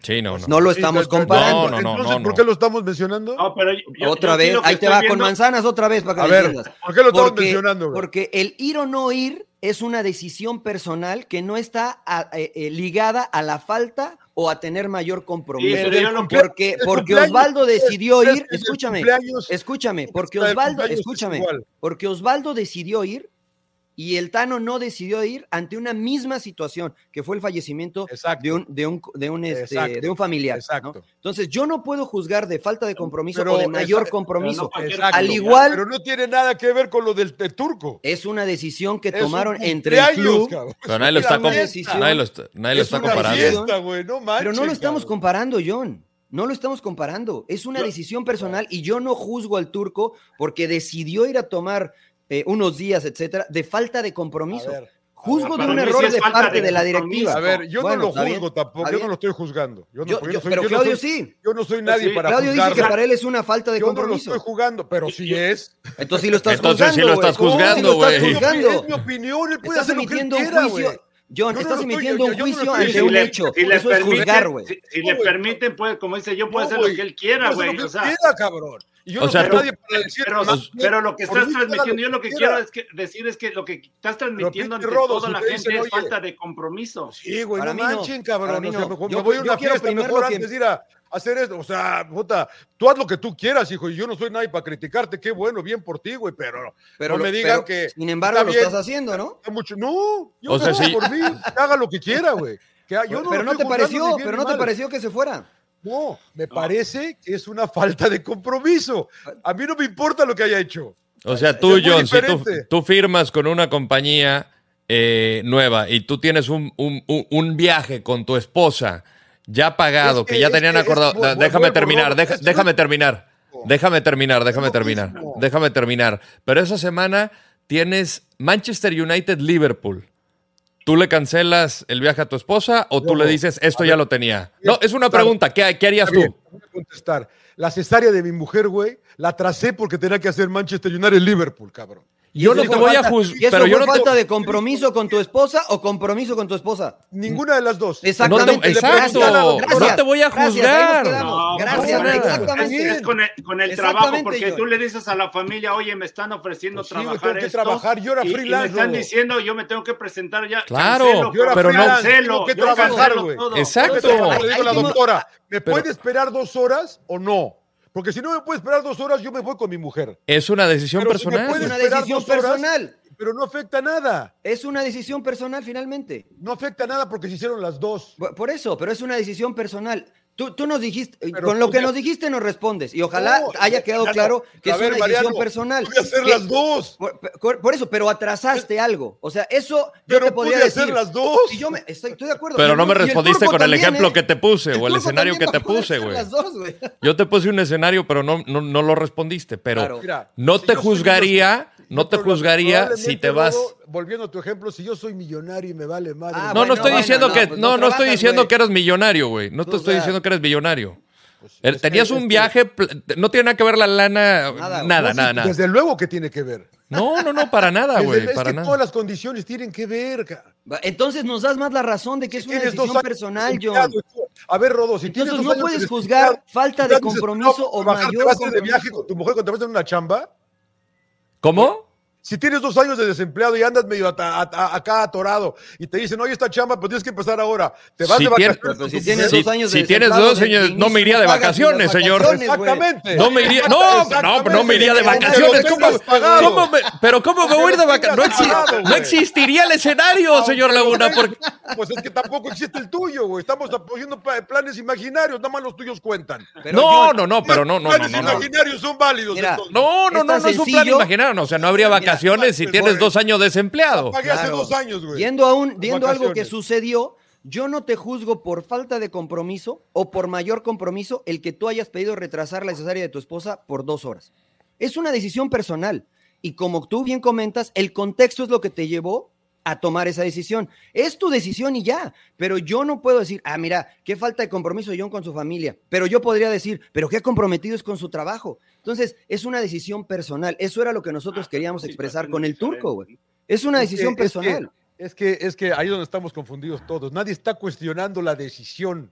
Sí, no, no. No lo estamos comparando. No, no, no, Entonces, no, ¿por qué lo estamos mencionando? No, pero yo- yo- otra yo vez, ahí te va viendo- con manzanas otra vez para que a me ver, entiendas. ¿por qué lo estamos Porque, mencionando? porque el ir o no ir es una decisión personal que no está a- eh, eh, ligada a la falta o a tener mayor compromiso. Sí, no- porque porque Osvaldo decidió ir, escúchame, escúchame, porque Osvaldo, escúchame, porque Osvaldo decidió ir y el Tano no decidió ir ante una misma situación, que fue el fallecimiento Exacto. de un, de un, de un, este, Exacto. de un familiar. ¿no? Exacto. Entonces, yo no puedo juzgar de falta de compromiso Pero o de mayor compromiso. pero no Exacto. Al igual- Pero no tiene nada que ver con lo del, turco. Es una decisión que Es un tomaron entre el club, cabrón. Pero nadie lo está, nadie lo está, nadie lo Es está una comparando. fiesta. no manches, pero no lo estamos cabrón. comparando, John. No lo estamos comparando. Es una Yo- decisión personal y yo no juzgo al turco porque decidió ir a tomar eh, unos días, etcétera, de falta de compromiso. A ver, Juzgo de un sí error de parte de de la compromiso. directiva. A ver, yo Bueno, no lo juzgo tampoco, yo no lo estoy juzgando. Yo no, Yo- porque yo- no soy- pero yo no Claudio soy- sí. Yo no soy nadie Sí, para Claudio dice que para él es una falta de Yo no lo compromiso. estoy jugando, pero sí es. Entonces sí lo estás Entonces sí juzgando. lo güey. estás sí juzgando, lo estás güey. juzgando. Es mi opinión, él puede Estás hacer lo que quiera, güey. John, no estás emitiendo un juicio ante si un le- hecho. si le Eso es juzgar, güey. Si, le permiten, puede, como dice yo, puedo No, hacer lo que él quiera, Puede hacer güey. lo que O él sea, quiera, cabrón. Y yo O no sea, soy tú- nadie para decir pero, más. pero lo que estás transmitiendo, yo lo que quiero es que, decir es que lo que estás transmitiendo ante Rodo, toda si la te gente dicen, es oye, falta de compromiso. Sí, güey, Para no manchen, cabrón. O sea, no. mejor Yo- me voy a una fiesta, mejor que- antes de ir a hacer esto. O sea, puta, tú haz lo que tú quieras, hijo, y yo no soy nadie para criticarte. Qué bueno, bien por ti, güey, pero Pero no lo- me digan pero, que Sin embargo, lo bien. estás haciendo, ¿no? mucho. No, yo O sea, no, sí. por mí, haga lo que quiera, güey. Pero no te pareció, pero no te pareció que se fuera. No, me parece que es una falta de compromiso. A mí no me importa lo que haya hecho. O sea, tú, John, si tú, firmas con una compañía eh, nueva y tú tienes un, un- viaje con tu esposa ya pagado, Es que, que- ya tenían que acordado. déjame muy terminar, déjame terminar. Déjame terminar, déjame terminar. Déjame terminar. Pero esa semana tienes Manchester United-Liverpool. ¿Tú le cancelas el viaje a tu esposa o tú No, le dices esto ya ver, lo tenía? No, es una pregunta. ¿Qué, qué harías bien, tú? voy a contestar. La cesárea de mi mujer, güey, la tracé porque tenía que hacer Manchester United Liverpool, cabrón. Yo ¿Y no te voy a juzgar, ¿Y eso pero yo no te- falta de compromiso con tu esposa o compromiso con tu esposa? Ninguna de las dos. Exactamente. No te- exacto. Gracias, No te voy a gracias, juzgar. No, gracias, no nada. exactamente. Es, con el, con el Exactamente, trabajo, porque tú le dices a la familia, oye, me están ofreciendo Pues sí, trabajar tengo que esto, trabajar, yo era y- y, me están diciendo, yo me tengo que presentar ya. Claro, cancelo, yo era pero no- cancelo, tengo que yo trabajar, cancelo güey. todo. Exacto. Le digo a la doctora, ¿me puede esperar dos horas o no? Porque si no me puede esperar dos horas, yo me voy con mi mujer. Es una decisión Pero si me personal. Es una decisión horas, personal. Pero no afecta nada. Es una decisión personal finalmente. No afecta nada porque se hicieron las dos. Por eso, pero es una decisión personal. Tú, tú nos dijiste, Pero con lo que ya- nos dijiste nos respondes y ojalá No, haya quedado claro que es ver, una Mariano, decisión personal. Pude hacer Que- las dos. Por, por- por eso, pero atrasaste algo. O sea, eso yo Pero te podría pude decir. hacer las dos. Y yo me, estoy, estoy de acuerdo. Pero no me el respondiste con el ejemplo ¿eh? que te puse o el escenario que te puse, güey. Yo te puse un escenario, pero no, no, no lo respondiste. Pero Claro. No te juzgaría, no te juzgaría si te vas. Volviendo a tu ejemplo, si yo soy millonario y me vale madre. Ah, No, no bueno, estoy bueno, diciendo no, que pues no, no no estoy diciendo que eres millonario, güey. No te estoy sea- diciendo que eres millonario. Pues, es Tenías un viaje, no tiene nada que ver la lana, nada, Nada, nada, No, nada. Desde luego que tiene que ver. No, no, no, para nada, güey, es para que nada. todas las condiciones tienen que ver. Entonces nos das más la razón de que es una Tienes decisión años personal, John. A ver, Rodo, si tienes Entonces dos no años puedes juzgar falta de compromiso o mayor ¿Te vas a ir de viaje con tu mujer cuando te vas a hacer una chamba? ¿Cómo? Si tienes dos años de desempleado y andas medio ata- ata- acá atorado y te dicen, oye, esta chamba, pues tienes que empezar ahora. Te vas Si de vacaciones. Si tienes dos años de si tienes dos de no me iría de vacaciones, señor. vacaciones. Exactamente. No me iría. No, no, no me iría de vacaciones. ¿Cómo, cómo me- pero ¿cómo me Aunque voy a ir de vacaciones? No, exi- existiría el escenario, señor Laguna. Porque... Pues es que tampoco existe el tuyo, güey. Estamos apoyando planes imaginarios, nada más los tuyos cuentan. Pero No, no, no, pero no, no, no, planes no. no. imaginarios son válidos. Mira. No, no, no, no es un plan imaginario. O sea, no habría Mira, vacaciones si tienes dos años desempleado. Pagué hace Claro. dos años, güey. Yendo a un, yendo a algo que sucedió, yo no te juzgo por falta de compromiso o por mayor compromiso el que tú hayas pedido retrasar la cesárea de tu esposa por dos horas. Es una decisión personal. Y como tú bien comentas, el contexto es lo que te llevó a tomar esa decisión. Es tu decisión y ya, pero yo no puedo decir, ah, mira, qué falta de compromiso John con su familia, pero yo podría decir, pero qué comprometido es con su trabajo. Entonces, es una decisión personal. Eso era lo que nosotros queríamos expresar con el turco, güey. Es una Es que- decisión es que- personal. Es que, es que ahí es donde estamos confundidos todos. Nadie está cuestionando la decisión.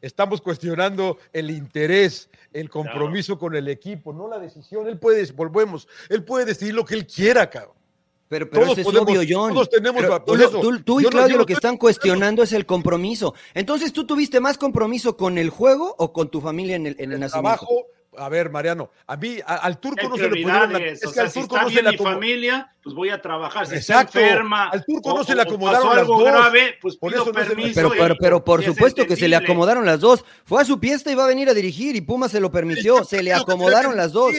Estamos cuestionando el interés, el compromiso con el equipo, no la decisión. Él puede, volvemos, él puede decidir lo que él quiera, cabrón. Pero, pero Todos eso es podemos- obvio, John. todos tenemos- Pero por tú, lo- eso, tú- tú y yo no- Claudio no lo que estoy están cuestionando es el compromiso. Entonces, ¿tú tuviste más compromiso con el juego o con tu familia en el, en el El nacimiento? trabajo, a ver, Mariano, a mí, a- al turco no se le pudieron. prioridades, Es o que sea, al si turco está no se bien le mi familia, pues voy a trabajar. Si Exacto. está enferma, Al turco o- no se le o- o acomodaron las algo dos. grave, pues Por pido eso no se. Pero, pero, pero por supuesto que se le acomodaron las dos. Fue a su fiesta y va a venir a dirigir y Puma se lo permitió. Se le acomodaron las dos.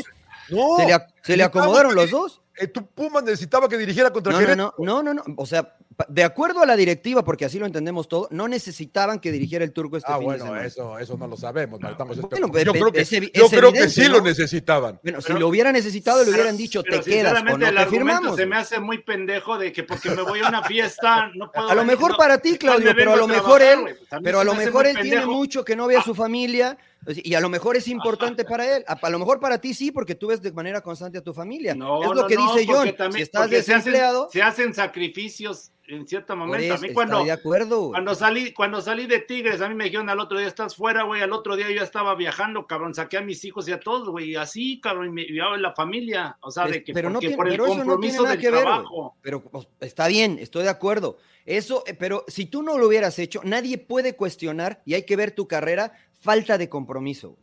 No, Se le, se le acomodaron los dos. Eh, tu Puma necesitaba que dirigiera contra No, no, Querétaro. no, no, no, no. O sea, de acuerdo a la directiva, porque así lo entendemos todo, no necesitaban que dirigiera el turco este Ah, fin de bueno, semana. eso, eso no lo sabemos. estamos Bueno, pe- yo creo que, yo creo que sí lo necesitaban. Bueno, si Pero- lo hubieran necesitado, le hubieran dicho, pero te quedas o no el te argumento firmamos. se me hace muy pendejo de que porque me voy a una fiesta no puedo A lo mejor no, para ti, pues, Claudio, pero a lo mejor él, pues, pero a lo mejor él tiene mucho que no ve a su familia y a lo mejor es importante para él. A, a lo mejor para ti sí, porque tú ves de manera constante a tu familia. No, es lo no, que no, dice porque John. también- si estás porque se hacen- desempleado, Se hacen, sacrificios en cierto momento. a mí cuando, de acuerdo. cuando salí, cuando salí de Tigres, a mí me dijeron al otro día estás fuera, güey. Al otro día yo estaba viajando, cabrón. Saqué a mis hijos y a todos, güey. y Así, cabrón, y me y a la familia. O sea, Es- de que pero no tiene- por el pero eso no tiene compromiso nada del que ver, trabajo. Pero pues, está bien, estoy de acuerdo. Eso, eh, pero si tú no lo hubieras hecho, nadie puede cuestionar y hay que ver tu carrera falta de compromiso.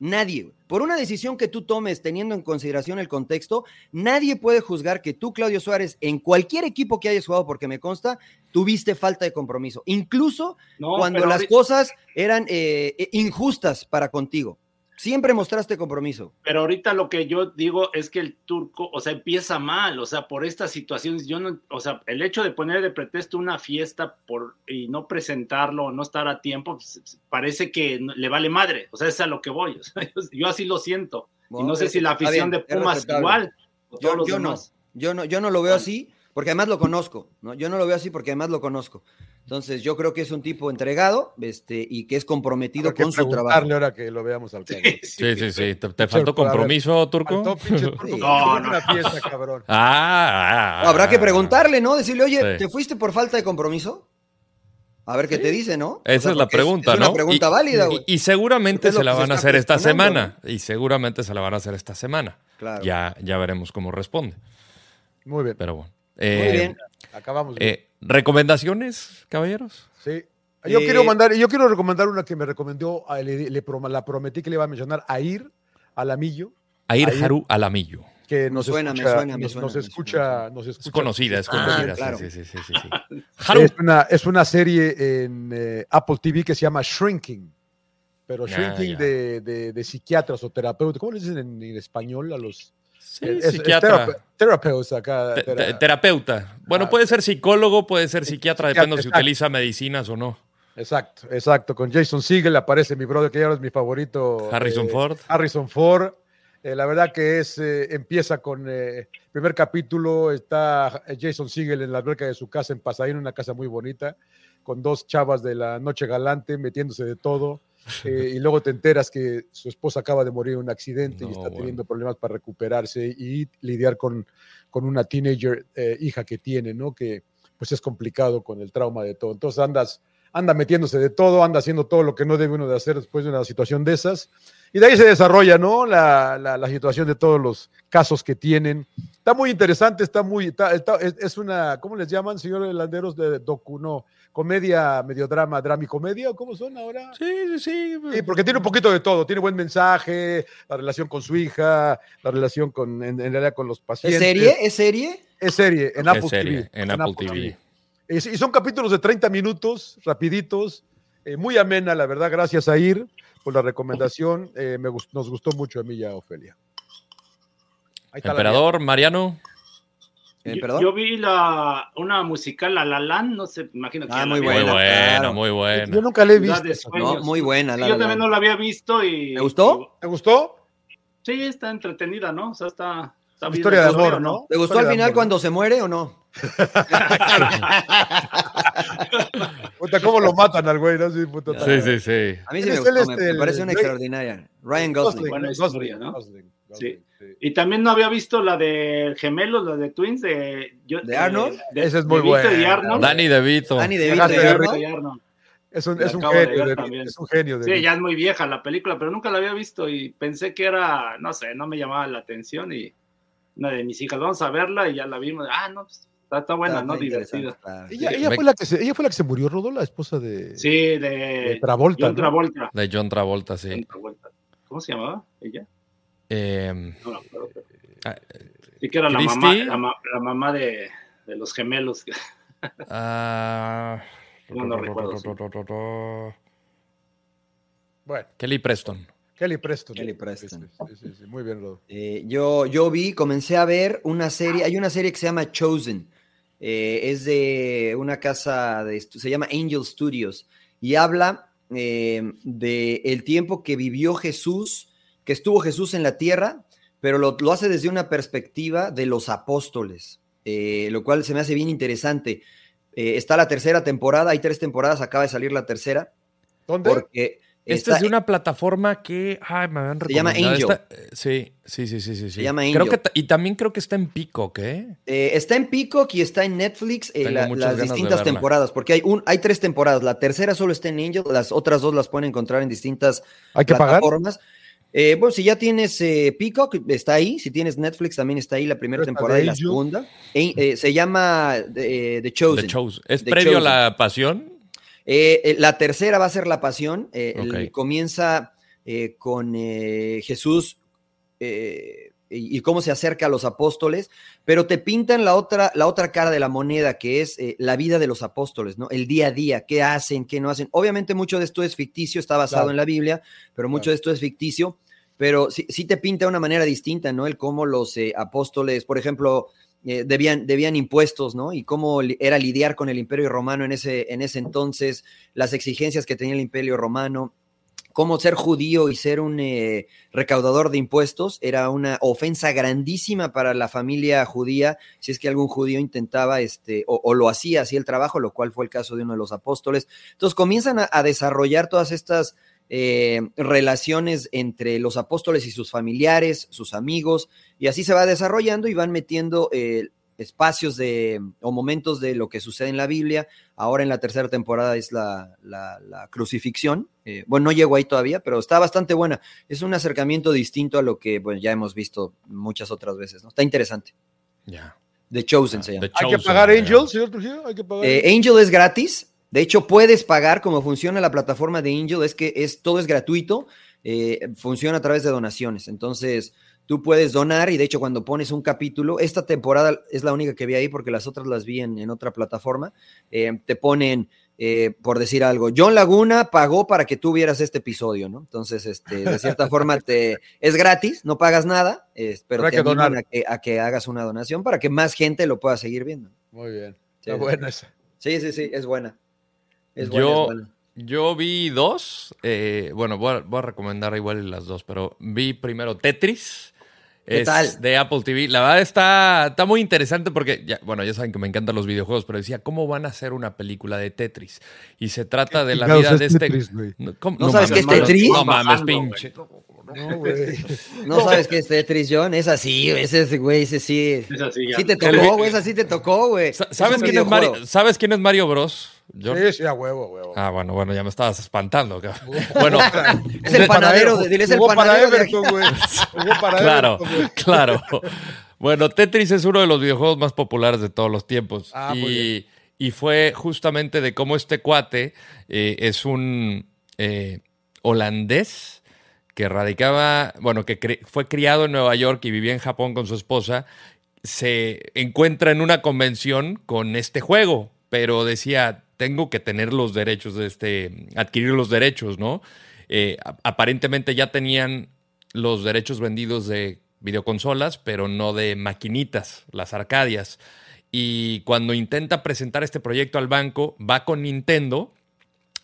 Nadie. Por una decisión que tú tomes teniendo en consideración el contexto, nadie puede juzgar que tú, Claudio Suárez, en cualquier equipo que hayas jugado, porque me consta, tuviste falta de compromiso. Incluso No, cuando las ahorita- cosas eran eh, eh, injustas para contigo. Siempre mostraste compromiso. Pero ahorita lo que yo digo es que el turco, o sea, empieza mal, o sea, por estas situaciones, yo no, o sea, el hecho de poner de pretexto una fiesta por y no presentarlo, no estar a tiempo, pues, parece que le vale madre, o sea, es a lo que voy, o sea, yo, yo así lo siento. y no sé si la afición bien, de Pumas igual. o Yo, todos los yo no, yo no, yo no lo veo así, porque además lo conozco, ¿no? Yo no lo veo así porque además lo conozco. Entonces, yo creo que es un tipo entregado, este, y que es comprometido que con su trabajo. preguntarle ahora que lo veamos al Claudio. Sí, sí, sí. ¿Te, faltó compromiso, Turco? Faltó, pinche turco, Sí. que No, no. una fiesta, cabrón. Ah, ah, Habrá que ah. preguntarle, ¿no? Decirle, oye, Sí. ¿te fuiste por falta de compromiso? A ver qué te dice, ¿no? O Esa sea, es la pregunta, es ¿no? una pregunta y, válida, y- güey. y seguramente Es se la se van a hacer esta semana. Y seguramente se la van a hacer esta semana. Claro. Ya, ya veremos cómo responde. Muy bien. Pero bueno. Muy Eh, bien. Acabamos. bien. eh, ¿Recomendaciones, caballeros? Sí. Yo Eh, quiero mandar, yo quiero recomendar una que me recomendó, a- le, la prometí que le iba a mencionar a Ir Alamillo, Air Ahí- Haru Alamillo. que nos suena, me escucha, suena, me nos, suena, nos me escucha, suena. nos escucha. Es conocida, es Ah, conocida. claro. Sí, sí, sí, sí, sí, sí. Haru. Es una, es una serie en eh, Apple TV que se llama Shrinking, pero Ah, Shrinking ya. de, de- de psiquiatras o terapeutas. ¿Cómo le dicen en, en español a los Sí, es- es psiquiatra. acá? Tera- terapeuta. Bueno, Ah, puede ser psicólogo, puede ser psiquiatra, depende si utiliza medicinas o no. Exacto, exacto. Con Jason Segel aparece mi brother, que ya es mi favorito. Harrison eh, Ford. Harrison Ford. Eh, la verdad que es, eh, empieza con eh, primer capítulo, está Jason Segel en la alberca de su casa en Pasadena, una casa muy bonita, con dos chavas de la noche galante metiéndose de todo. eh, y luego te enteras que su esposa acaba de morir en un accidente y No, está bueno. teniendo problemas para recuperarse y lidiar con, con una teenager eh, hija que tiene, ¿no? Que pues es complicado con el trauma de todo. Entonces andas, anda metiéndose de todo, anda haciendo todo lo que no debe uno de hacer después de una situación de esas. Y de ahí se desarrolla, ¿no? La, la- la situación de todos los casos que tienen. Está muy interesante, está muy, está- está- es, es una, ¿cómo les llaman, señores Landeros? De docu, no, comedia, medio drama, drama y comedia, ¿o ¿cómo son ahora? Sí, sí, sí. Sí, porque tiene un poquito de todo, tiene buen mensaje, la relación con su hija, la relación con, en, en realidad con los ¿Es pacientes. serie? ¿Es serie? Es serie, en Es Apple serie, TV. en Apple TV. Y, y son capítulos de 30 minutos, rapiditos, eh, muy amena, la verdad. Gracias a Ir por la recomendación. eh, me gust- nos gustó mucho a mí y a Ofelia. Ahí está la Emperador, Mariano. Yo- ¿Perdón? Yo, vi la, una musical, La La Land, no sé, imagino que Ah, muy Muy vieron. buena, buena, claro. muy buena. Yo nunca la he visto. No, muy buena. Sí, La yo La también no la había visto y... ¿Te gustó? ¿Te gustó? Sí, está entretenida, ¿no? O sea, está... está bien Historia de amor, ¿no? ¿Te gustó Historia al final cuando se muere o no? Puta, ¿Cómo lo matan al güey? ¿no? Sí, puta, Sí, sí, sí. A mí sí me gustó, él es me, el- me parece una extraordinaria. Ryan Gosling. Buena historia, ¿no? Gosling, Sí. Gosling, sí. Y también no había visto la de gemelos, la de Twins, de... yo- ¿De Arnold? de- Esa es muy buena. Danny DeVito. Danny y Arnold. Es un, es un genio, de- también. es un genio. de- Sí, ya es muy vieja la película, pero nunca la había visto y pensé que era, no sé, no me llamaba la atención y una de mis hijas, vamos a verla y ya la vimos. Ah, no, pues, está, está buena, Está- ¿no? Divertida. claro. Ella, ella me- fue la que se, ella fue la que se murió, Rodó, la esposa de, Sí, de de Travolta. John ¿no? Travolta. De John Travolta, John sí. Travolta. ¿Cómo se llamaba ella? Eh, No me acuerdo. pero- ah, Sí que era la mamá, la, ma- la mamá de, de los gemelos. ah, No, no recuerdo, sí. Bueno, Kelly Preston. Kelly Preston. Kelly Preston. Sí, sí, sí, muy bien. Eh, yo, yo vi, comencé a ver una serie, hay una serie que se llama Chosen, eh, es de una casa, de, se llama Angel Studios, y habla eh, de el tiempo que vivió Jesús, que estuvo Jesús en la tierra, pero lo, lo hace desde una perspectiva de los apóstoles, eh, lo cual se me hace bien interesante. Eh, está la tercera temporada, hay tres temporadas, acaba de salir la tercera, ¿Dónde? porque... Esta es de una plataforma que ay, me habían Se llama recomendado. Angel. Esta- sí, sí, sí, sí, sí. llama Creo que y también creo que está en Peacock, ¿eh? Eh, está en Peacock y está en Netflix eh, la- las distintas temporadas, porque hay, un, hay tres temporadas. La tercera solo está en Angel, las otras dos las pueden encontrar en distintas ¿Hay que pagar? plataformas. Eh, bueno, si ya tienes eh, Peacock, está ahí. Si tienes Netflix, también está ahí la primera temporada y la segunda. Eh, eh, se llama eh, The Chosen. The Chose. ¿Es The previo a Chosen. la pasión? Eh, eh, la tercera va a ser La Pasión. eh, el- comienza eh, con eh, Jesús eh, y, y cómo se acerca a los apóstoles, pero te pintan la otra, la otra cara de la moneda, que es eh, la vida de los apóstoles, ¿no? El día a día, qué hacen, qué no hacen. Obviamente mucho de esto es ficticio, está basado Claro. en la Biblia, pero mucho Claro. de esto es ficticio. Pero sí, sí te pinta de una manera distinta, ¿no? El cómo los eh, apóstoles, por ejemplo, eh, debían, debían impuestos, ¿no? Y cómo era lidiar con el imperio romano en ese, en ese entonces, las exigencias que tenía el imperio romano, cómo ser judío y ser un eh, recaudador de impuestos era una ofensa grandísima para la familia judía, si es que algún judío intentaba, este, o, lo hacía así el trabajo, lo cual fue el caso de uno de los apóstoles. Entonces comienzan a desarrollar todas estas eh, relaciones entre los apóstoles y sus familiares, sus amigos, y así se va desarrollando y van metiendo eh, espacios de, o momentos de lo que sucede en la Biblia. Ahora en la tercera temporada es la, la- la crucifixión. Eh, bueno, no llego ahí todavía, pero está bastante buena. Es un acercamiento distinto a lo que bueno, ya hemos visto muchas otras veces. ¿no? Está interesante. Ya. The Chosen Ah, se llama. The ¿Hay que Chosen, pagar. Angel, señor Trujillo? ¿Hay que pagar? Eh, Angel es gratis. De hecho, puedes pagar como funciona la plataforma de Angel, es que es, todo es gratuito, eh, funciona a través de donaciones. Entonces, tú puedes donar y de hecho cuando pones un capítulo, esta temporada es la única que vi ahí porque las otras las vi en, en otra plataforma, eh, te ponen, eh, por decir algo, John Laguna pagó para que tú vieras este episodio, ¿no? Entonces, este, de cierta forma, te, es gratis, no pagas nada, eh, pero te que animan a que, a que hagas una donación para que más gente lo pueda seguir viendo. Muy bien. Sí, Está sí. buena esa. Sí, sí, sí, es buena. Es buena, Yo- es buena. Yo vi dos. eh, bueno, voy a, voy a recomendar igual las dos, pero vi primero Tetris. Es tal? de Apple TV. La verdad está, está muy interesante porque, ya, bueno, ya saben que me encantan los videojuegos, pero decía, ¿cómo van a hacer una película de Tetris? Y se trata de la vida es de este... Tetris? No, ¿cómo? ¿No sabes mames, qué es Tetris? No mames, pinche. No, güey. ¿No sabes qué es Tetris, John? Es así, ese es, güey, ese sí. Es así, ya. Sí te tocó, güey, esa sí te tocó, güey. Sa- Es ¿Sabes quién, es. Mario, ¿Sabes quién es Mario Bros? John? Sí, sí, a huevo, huevo. Ah, bueno, bueno, ya me estabas espantando. cabrón. Bueno, Es el panadero, de- dile, es el para panadero Everton, güey. Claro, Everton, claro. Bueno, Tetris es uno de los videojuegos más populares de todos los tiempos. Ah, muy y, y fue justamente de cómo este cuate eh, es un eh, holandés que radicaba, bueno, que fue criado en Nueva York y vivía en Japón con su esposa. Se encuentra en una convención con este juego, pero decía, tengo que tener los derechos de este, adquirir los derechos, ¿no? Eh, aparentemente ya tenían los derechos vendidos de videoconsolas, pero no de maquinitas, las arcadias. Y cuando intenta presentar este proyecto al banco, va con Nintendo,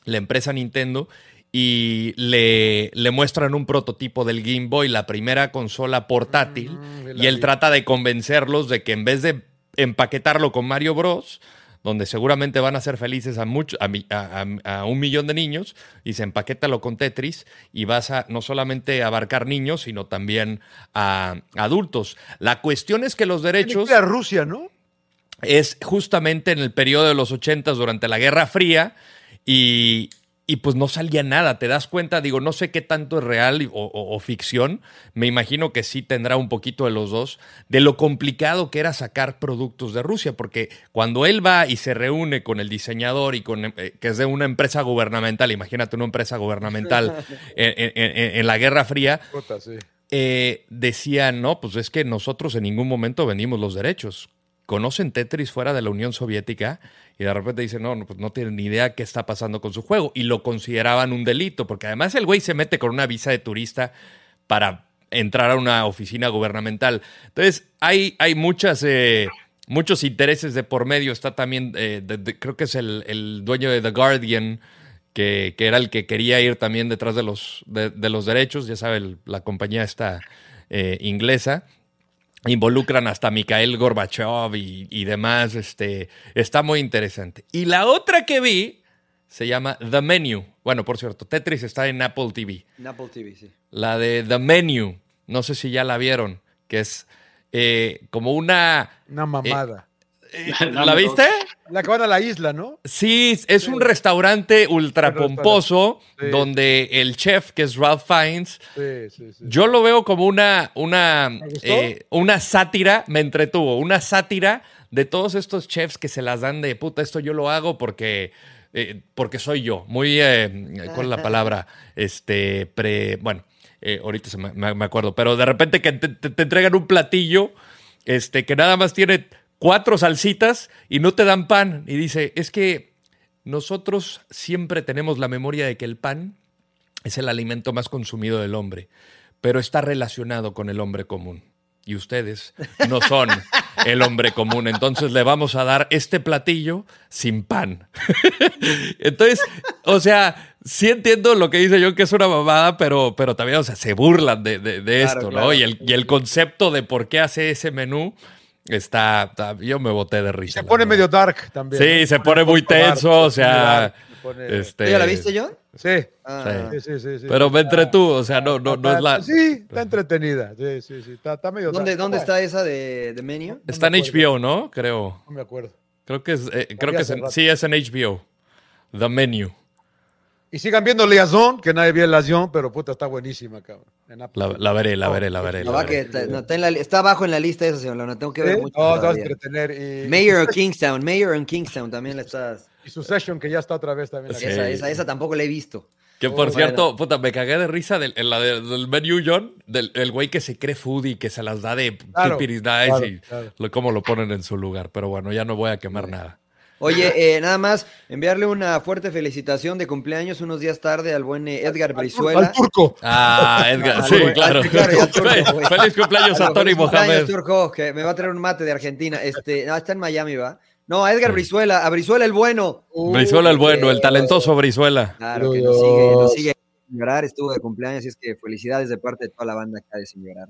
la empresa Nintendo, y le, le muestran un prototipo del Game Boy, la primera consola portátil, Mm, y él vi. trata de convencerlos de que en vez de empaquetarlo con Mario Bros., donde seguramente van a ser felices a, mucho, a, un millón de niños, y se empaquétalo con Tetris y vas a no solamente abarcar niños, sino también a adultos. La cuestión es que los derechos a Rusia, ¿no? es justamente en el periodo de los 80 durante la Guerra Fría y, y pues no salía nada, te das cuenta, digo, no sé qué tanto es real o, o- o ficción, me imagino que sí tendrá un poquito de los dos, de lo complicado que era sacar productos de Rusia, porque cuando él va y se reúne con el diseñador y con, eh, que es de una empresa gubernamental, imagínate una empresa gubernamental en- en- en- en la Guerra Fría, Puta, sí. eh, decían, no, pues es que nosotros en ningún momento vendimos los derechos. Conocen Tetris fuera de la Unión Soviética y de repente dicen, no, no, pues no tienen ni idea qué está pasando con su juego. Y lo consideraban un delito, porque además el güey se mete con una visa de turista para entrar a una oficina gubernamental. Entonces, hay, hay muchas, eh, muchos intereses de por medio. Está también, eh, creo que es el, el dueño de The Guardian, que, que era el que quería ir también detrás de los, de, los derechos, ya sabe, la compañía esta eh, inglesa. Involucran hasta Mikhail Gorbachev y, y demás. Este, está muy interesante. Y la otra que vi se llama The Menu. Bueno, por cierto, Tetris está en Apple TV. En Apple TV, sí. La de The Menu. No sé si ya la vieron. Que es eh, como una. Una mamada. eh, ¿La viste? La que van a la isla, ¿no? Sí, es un restaurante ultra pomposo Sí. donde el chef, que es Ralph Fiennes, Sí, sí, sí. yo lo veo como una, una, eh, una sátira, me entretuvo, una sátira de todos estos chefs que se las dan de puta, esto yo lo hago porque, eh, porque soy yo. Muy, eh, ¿cuál es la palabra? Este, pre, bueno, ahorita se me- me acuerdo, pero de repente que te, te- te entregan un platillo este, que nada más tiene cuatro salsitas y no te dan pan. Y dice, es que nosotros siempre tenemos la memoria de que el pan es el alimento más consumido del hombre, pero está relacionado con el hombre común. Y ustedes no son el hombre común. Entonces le vamos a dar este platillo sin pan. Entonces, o sea, sí entiendo lo que dice yo, que es una mamada, pero, pero también, o sea, se burlan de, de- de Claro, esto, ¿no? claro. Y el, y el concepto de por qué hace ese menú está, está- yo me boté de risa. Se pone verdad. medio dark también. Sí, ¿no? se pone muy dark, tenso, o sea, pone- Este, ¿Tú ya la viste, John? Sí. Ah. Sí, sí, sí, sí. Pero me entretuvo, o sea, no, no, no es la... Sí, está entretenida. Sí, sí, sí. Está, está medio ¿Dónde, dark. ¿dónde Bueno, está esa de, de Menu? Está en. HBO, ¿no? Creo. No me acuerdo. Creo que es, eh, creo que es en- sí, es en HBO. The Menu. Y sigan viendo Liaison, que nadie vio Liaison, pero puta, está buenísima, cabrón. En. La, la veré, la veré, la veré. No, la va veré. que ta- no, está, en la está abajo en la lista esa, señor. La tengo que ver ¿Sí? mucho. No, te vas a todavía. entretener. Y, Mayor of Kingstown, Mayor of Kingstown también la estás. y Succession, que ya está otra vez también. Sí. Esa, esa, esa tampoco la he visto. Que por Oh, cierto, puta, me cagué de risa del, en la de- del menu, John, del el güey que se cree foodie, que se las da de Claro, pipiris nice claro, y claro. lo- cómo lo ponen en su lugar. Pero bueno, ya no voy a quemar nada. Oye, eh, nada más enviarle una fuerte felicitación de cumpleaños unos días tarde al buen eh, Edgar Brizuela. Al turco. Ah, Edgar, sí, claro. al- claro, y al turco, Fe- güey. Feliz cumpleaños a Algo, Tony Mohamed. Turco, que me va a traer un mate de Argentina. Este, no, está en Miami, va. No, a Edgar Brizuela, a Brizuela el bueno. Brizuela el bueno, el Uh, talentoso Brizuela. Claro, que nos sigue, nos sigue sin llorar, estuvo de cumpleaños, y es que felicidades de parte de toda la banda acá de Sin Llorar.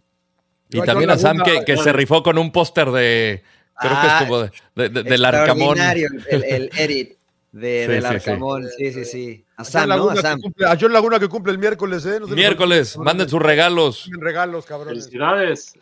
Y también a Sam que, que se rifó con un póster de, creo que es Ah, como de, de- de- del Arcamón. El, el edit de, Sí, del sí, sí. Arcamón. Sí, sí, sí. A Sam, ¿no? A Laguna, que Sam. cumple, a John Laguna que cumple el miércoles, ¿eh? No Miércoles, manden sus regalos. Manden regalos, cabrones. Felicidades.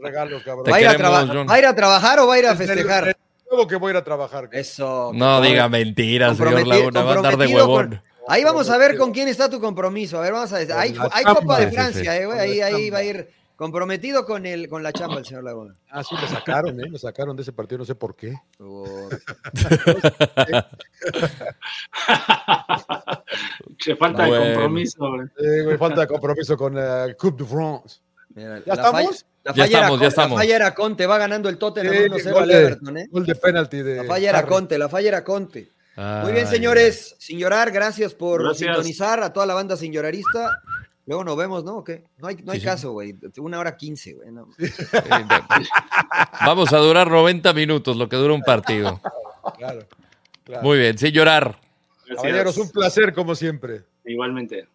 Regalos, Te cabrones. ¿Va a, ir a queremos, traba- John. ¿Va a ir a trabajar o va a ir a festejar? Luego que voy a ir a trabajar. Eso. No diga mentiras, señor Laguna, va a andar de huevón. con- Ahí vamos a ver con quién está tu compromiso. A ver, vamos a ver. Hay, hay. Copa de Francia, eh, güey. Ahí, ahí va a ir comprometido con, el, con la chamba el señor Laguna. Ah, sí, me sacaron, ¿eh? Me sacaron de ese partido, no sé por qué. Por- Che, falta Bueno. de compromiso. Eh, falta de compromiso con eh, Coupe de France. Mira, ¿Ya la estamos? falla- la Ya falla era estamos, ya Conte, estamos. La falla era Conte, va ganando el Tottenham Sí, 1-0 gol al de- Everton, ¿eh? Gol de penalti de. La falla era. Conte, la falla era Conte. Muy bien, señores, sin llorar, gracias por Gracias. sintonizar a toda la banda sin llorarista. Luego nos vemos, ¿no? ¿O qué? No hay, no hay Sí, caso, güey. Una hora quince, güey. no. Vamos a durar 90 minutos, lo que dura un partido. Claro. claro. Muy bien, sin llorar. Gracias. Caballeros, un placer como siempre. Igualmente.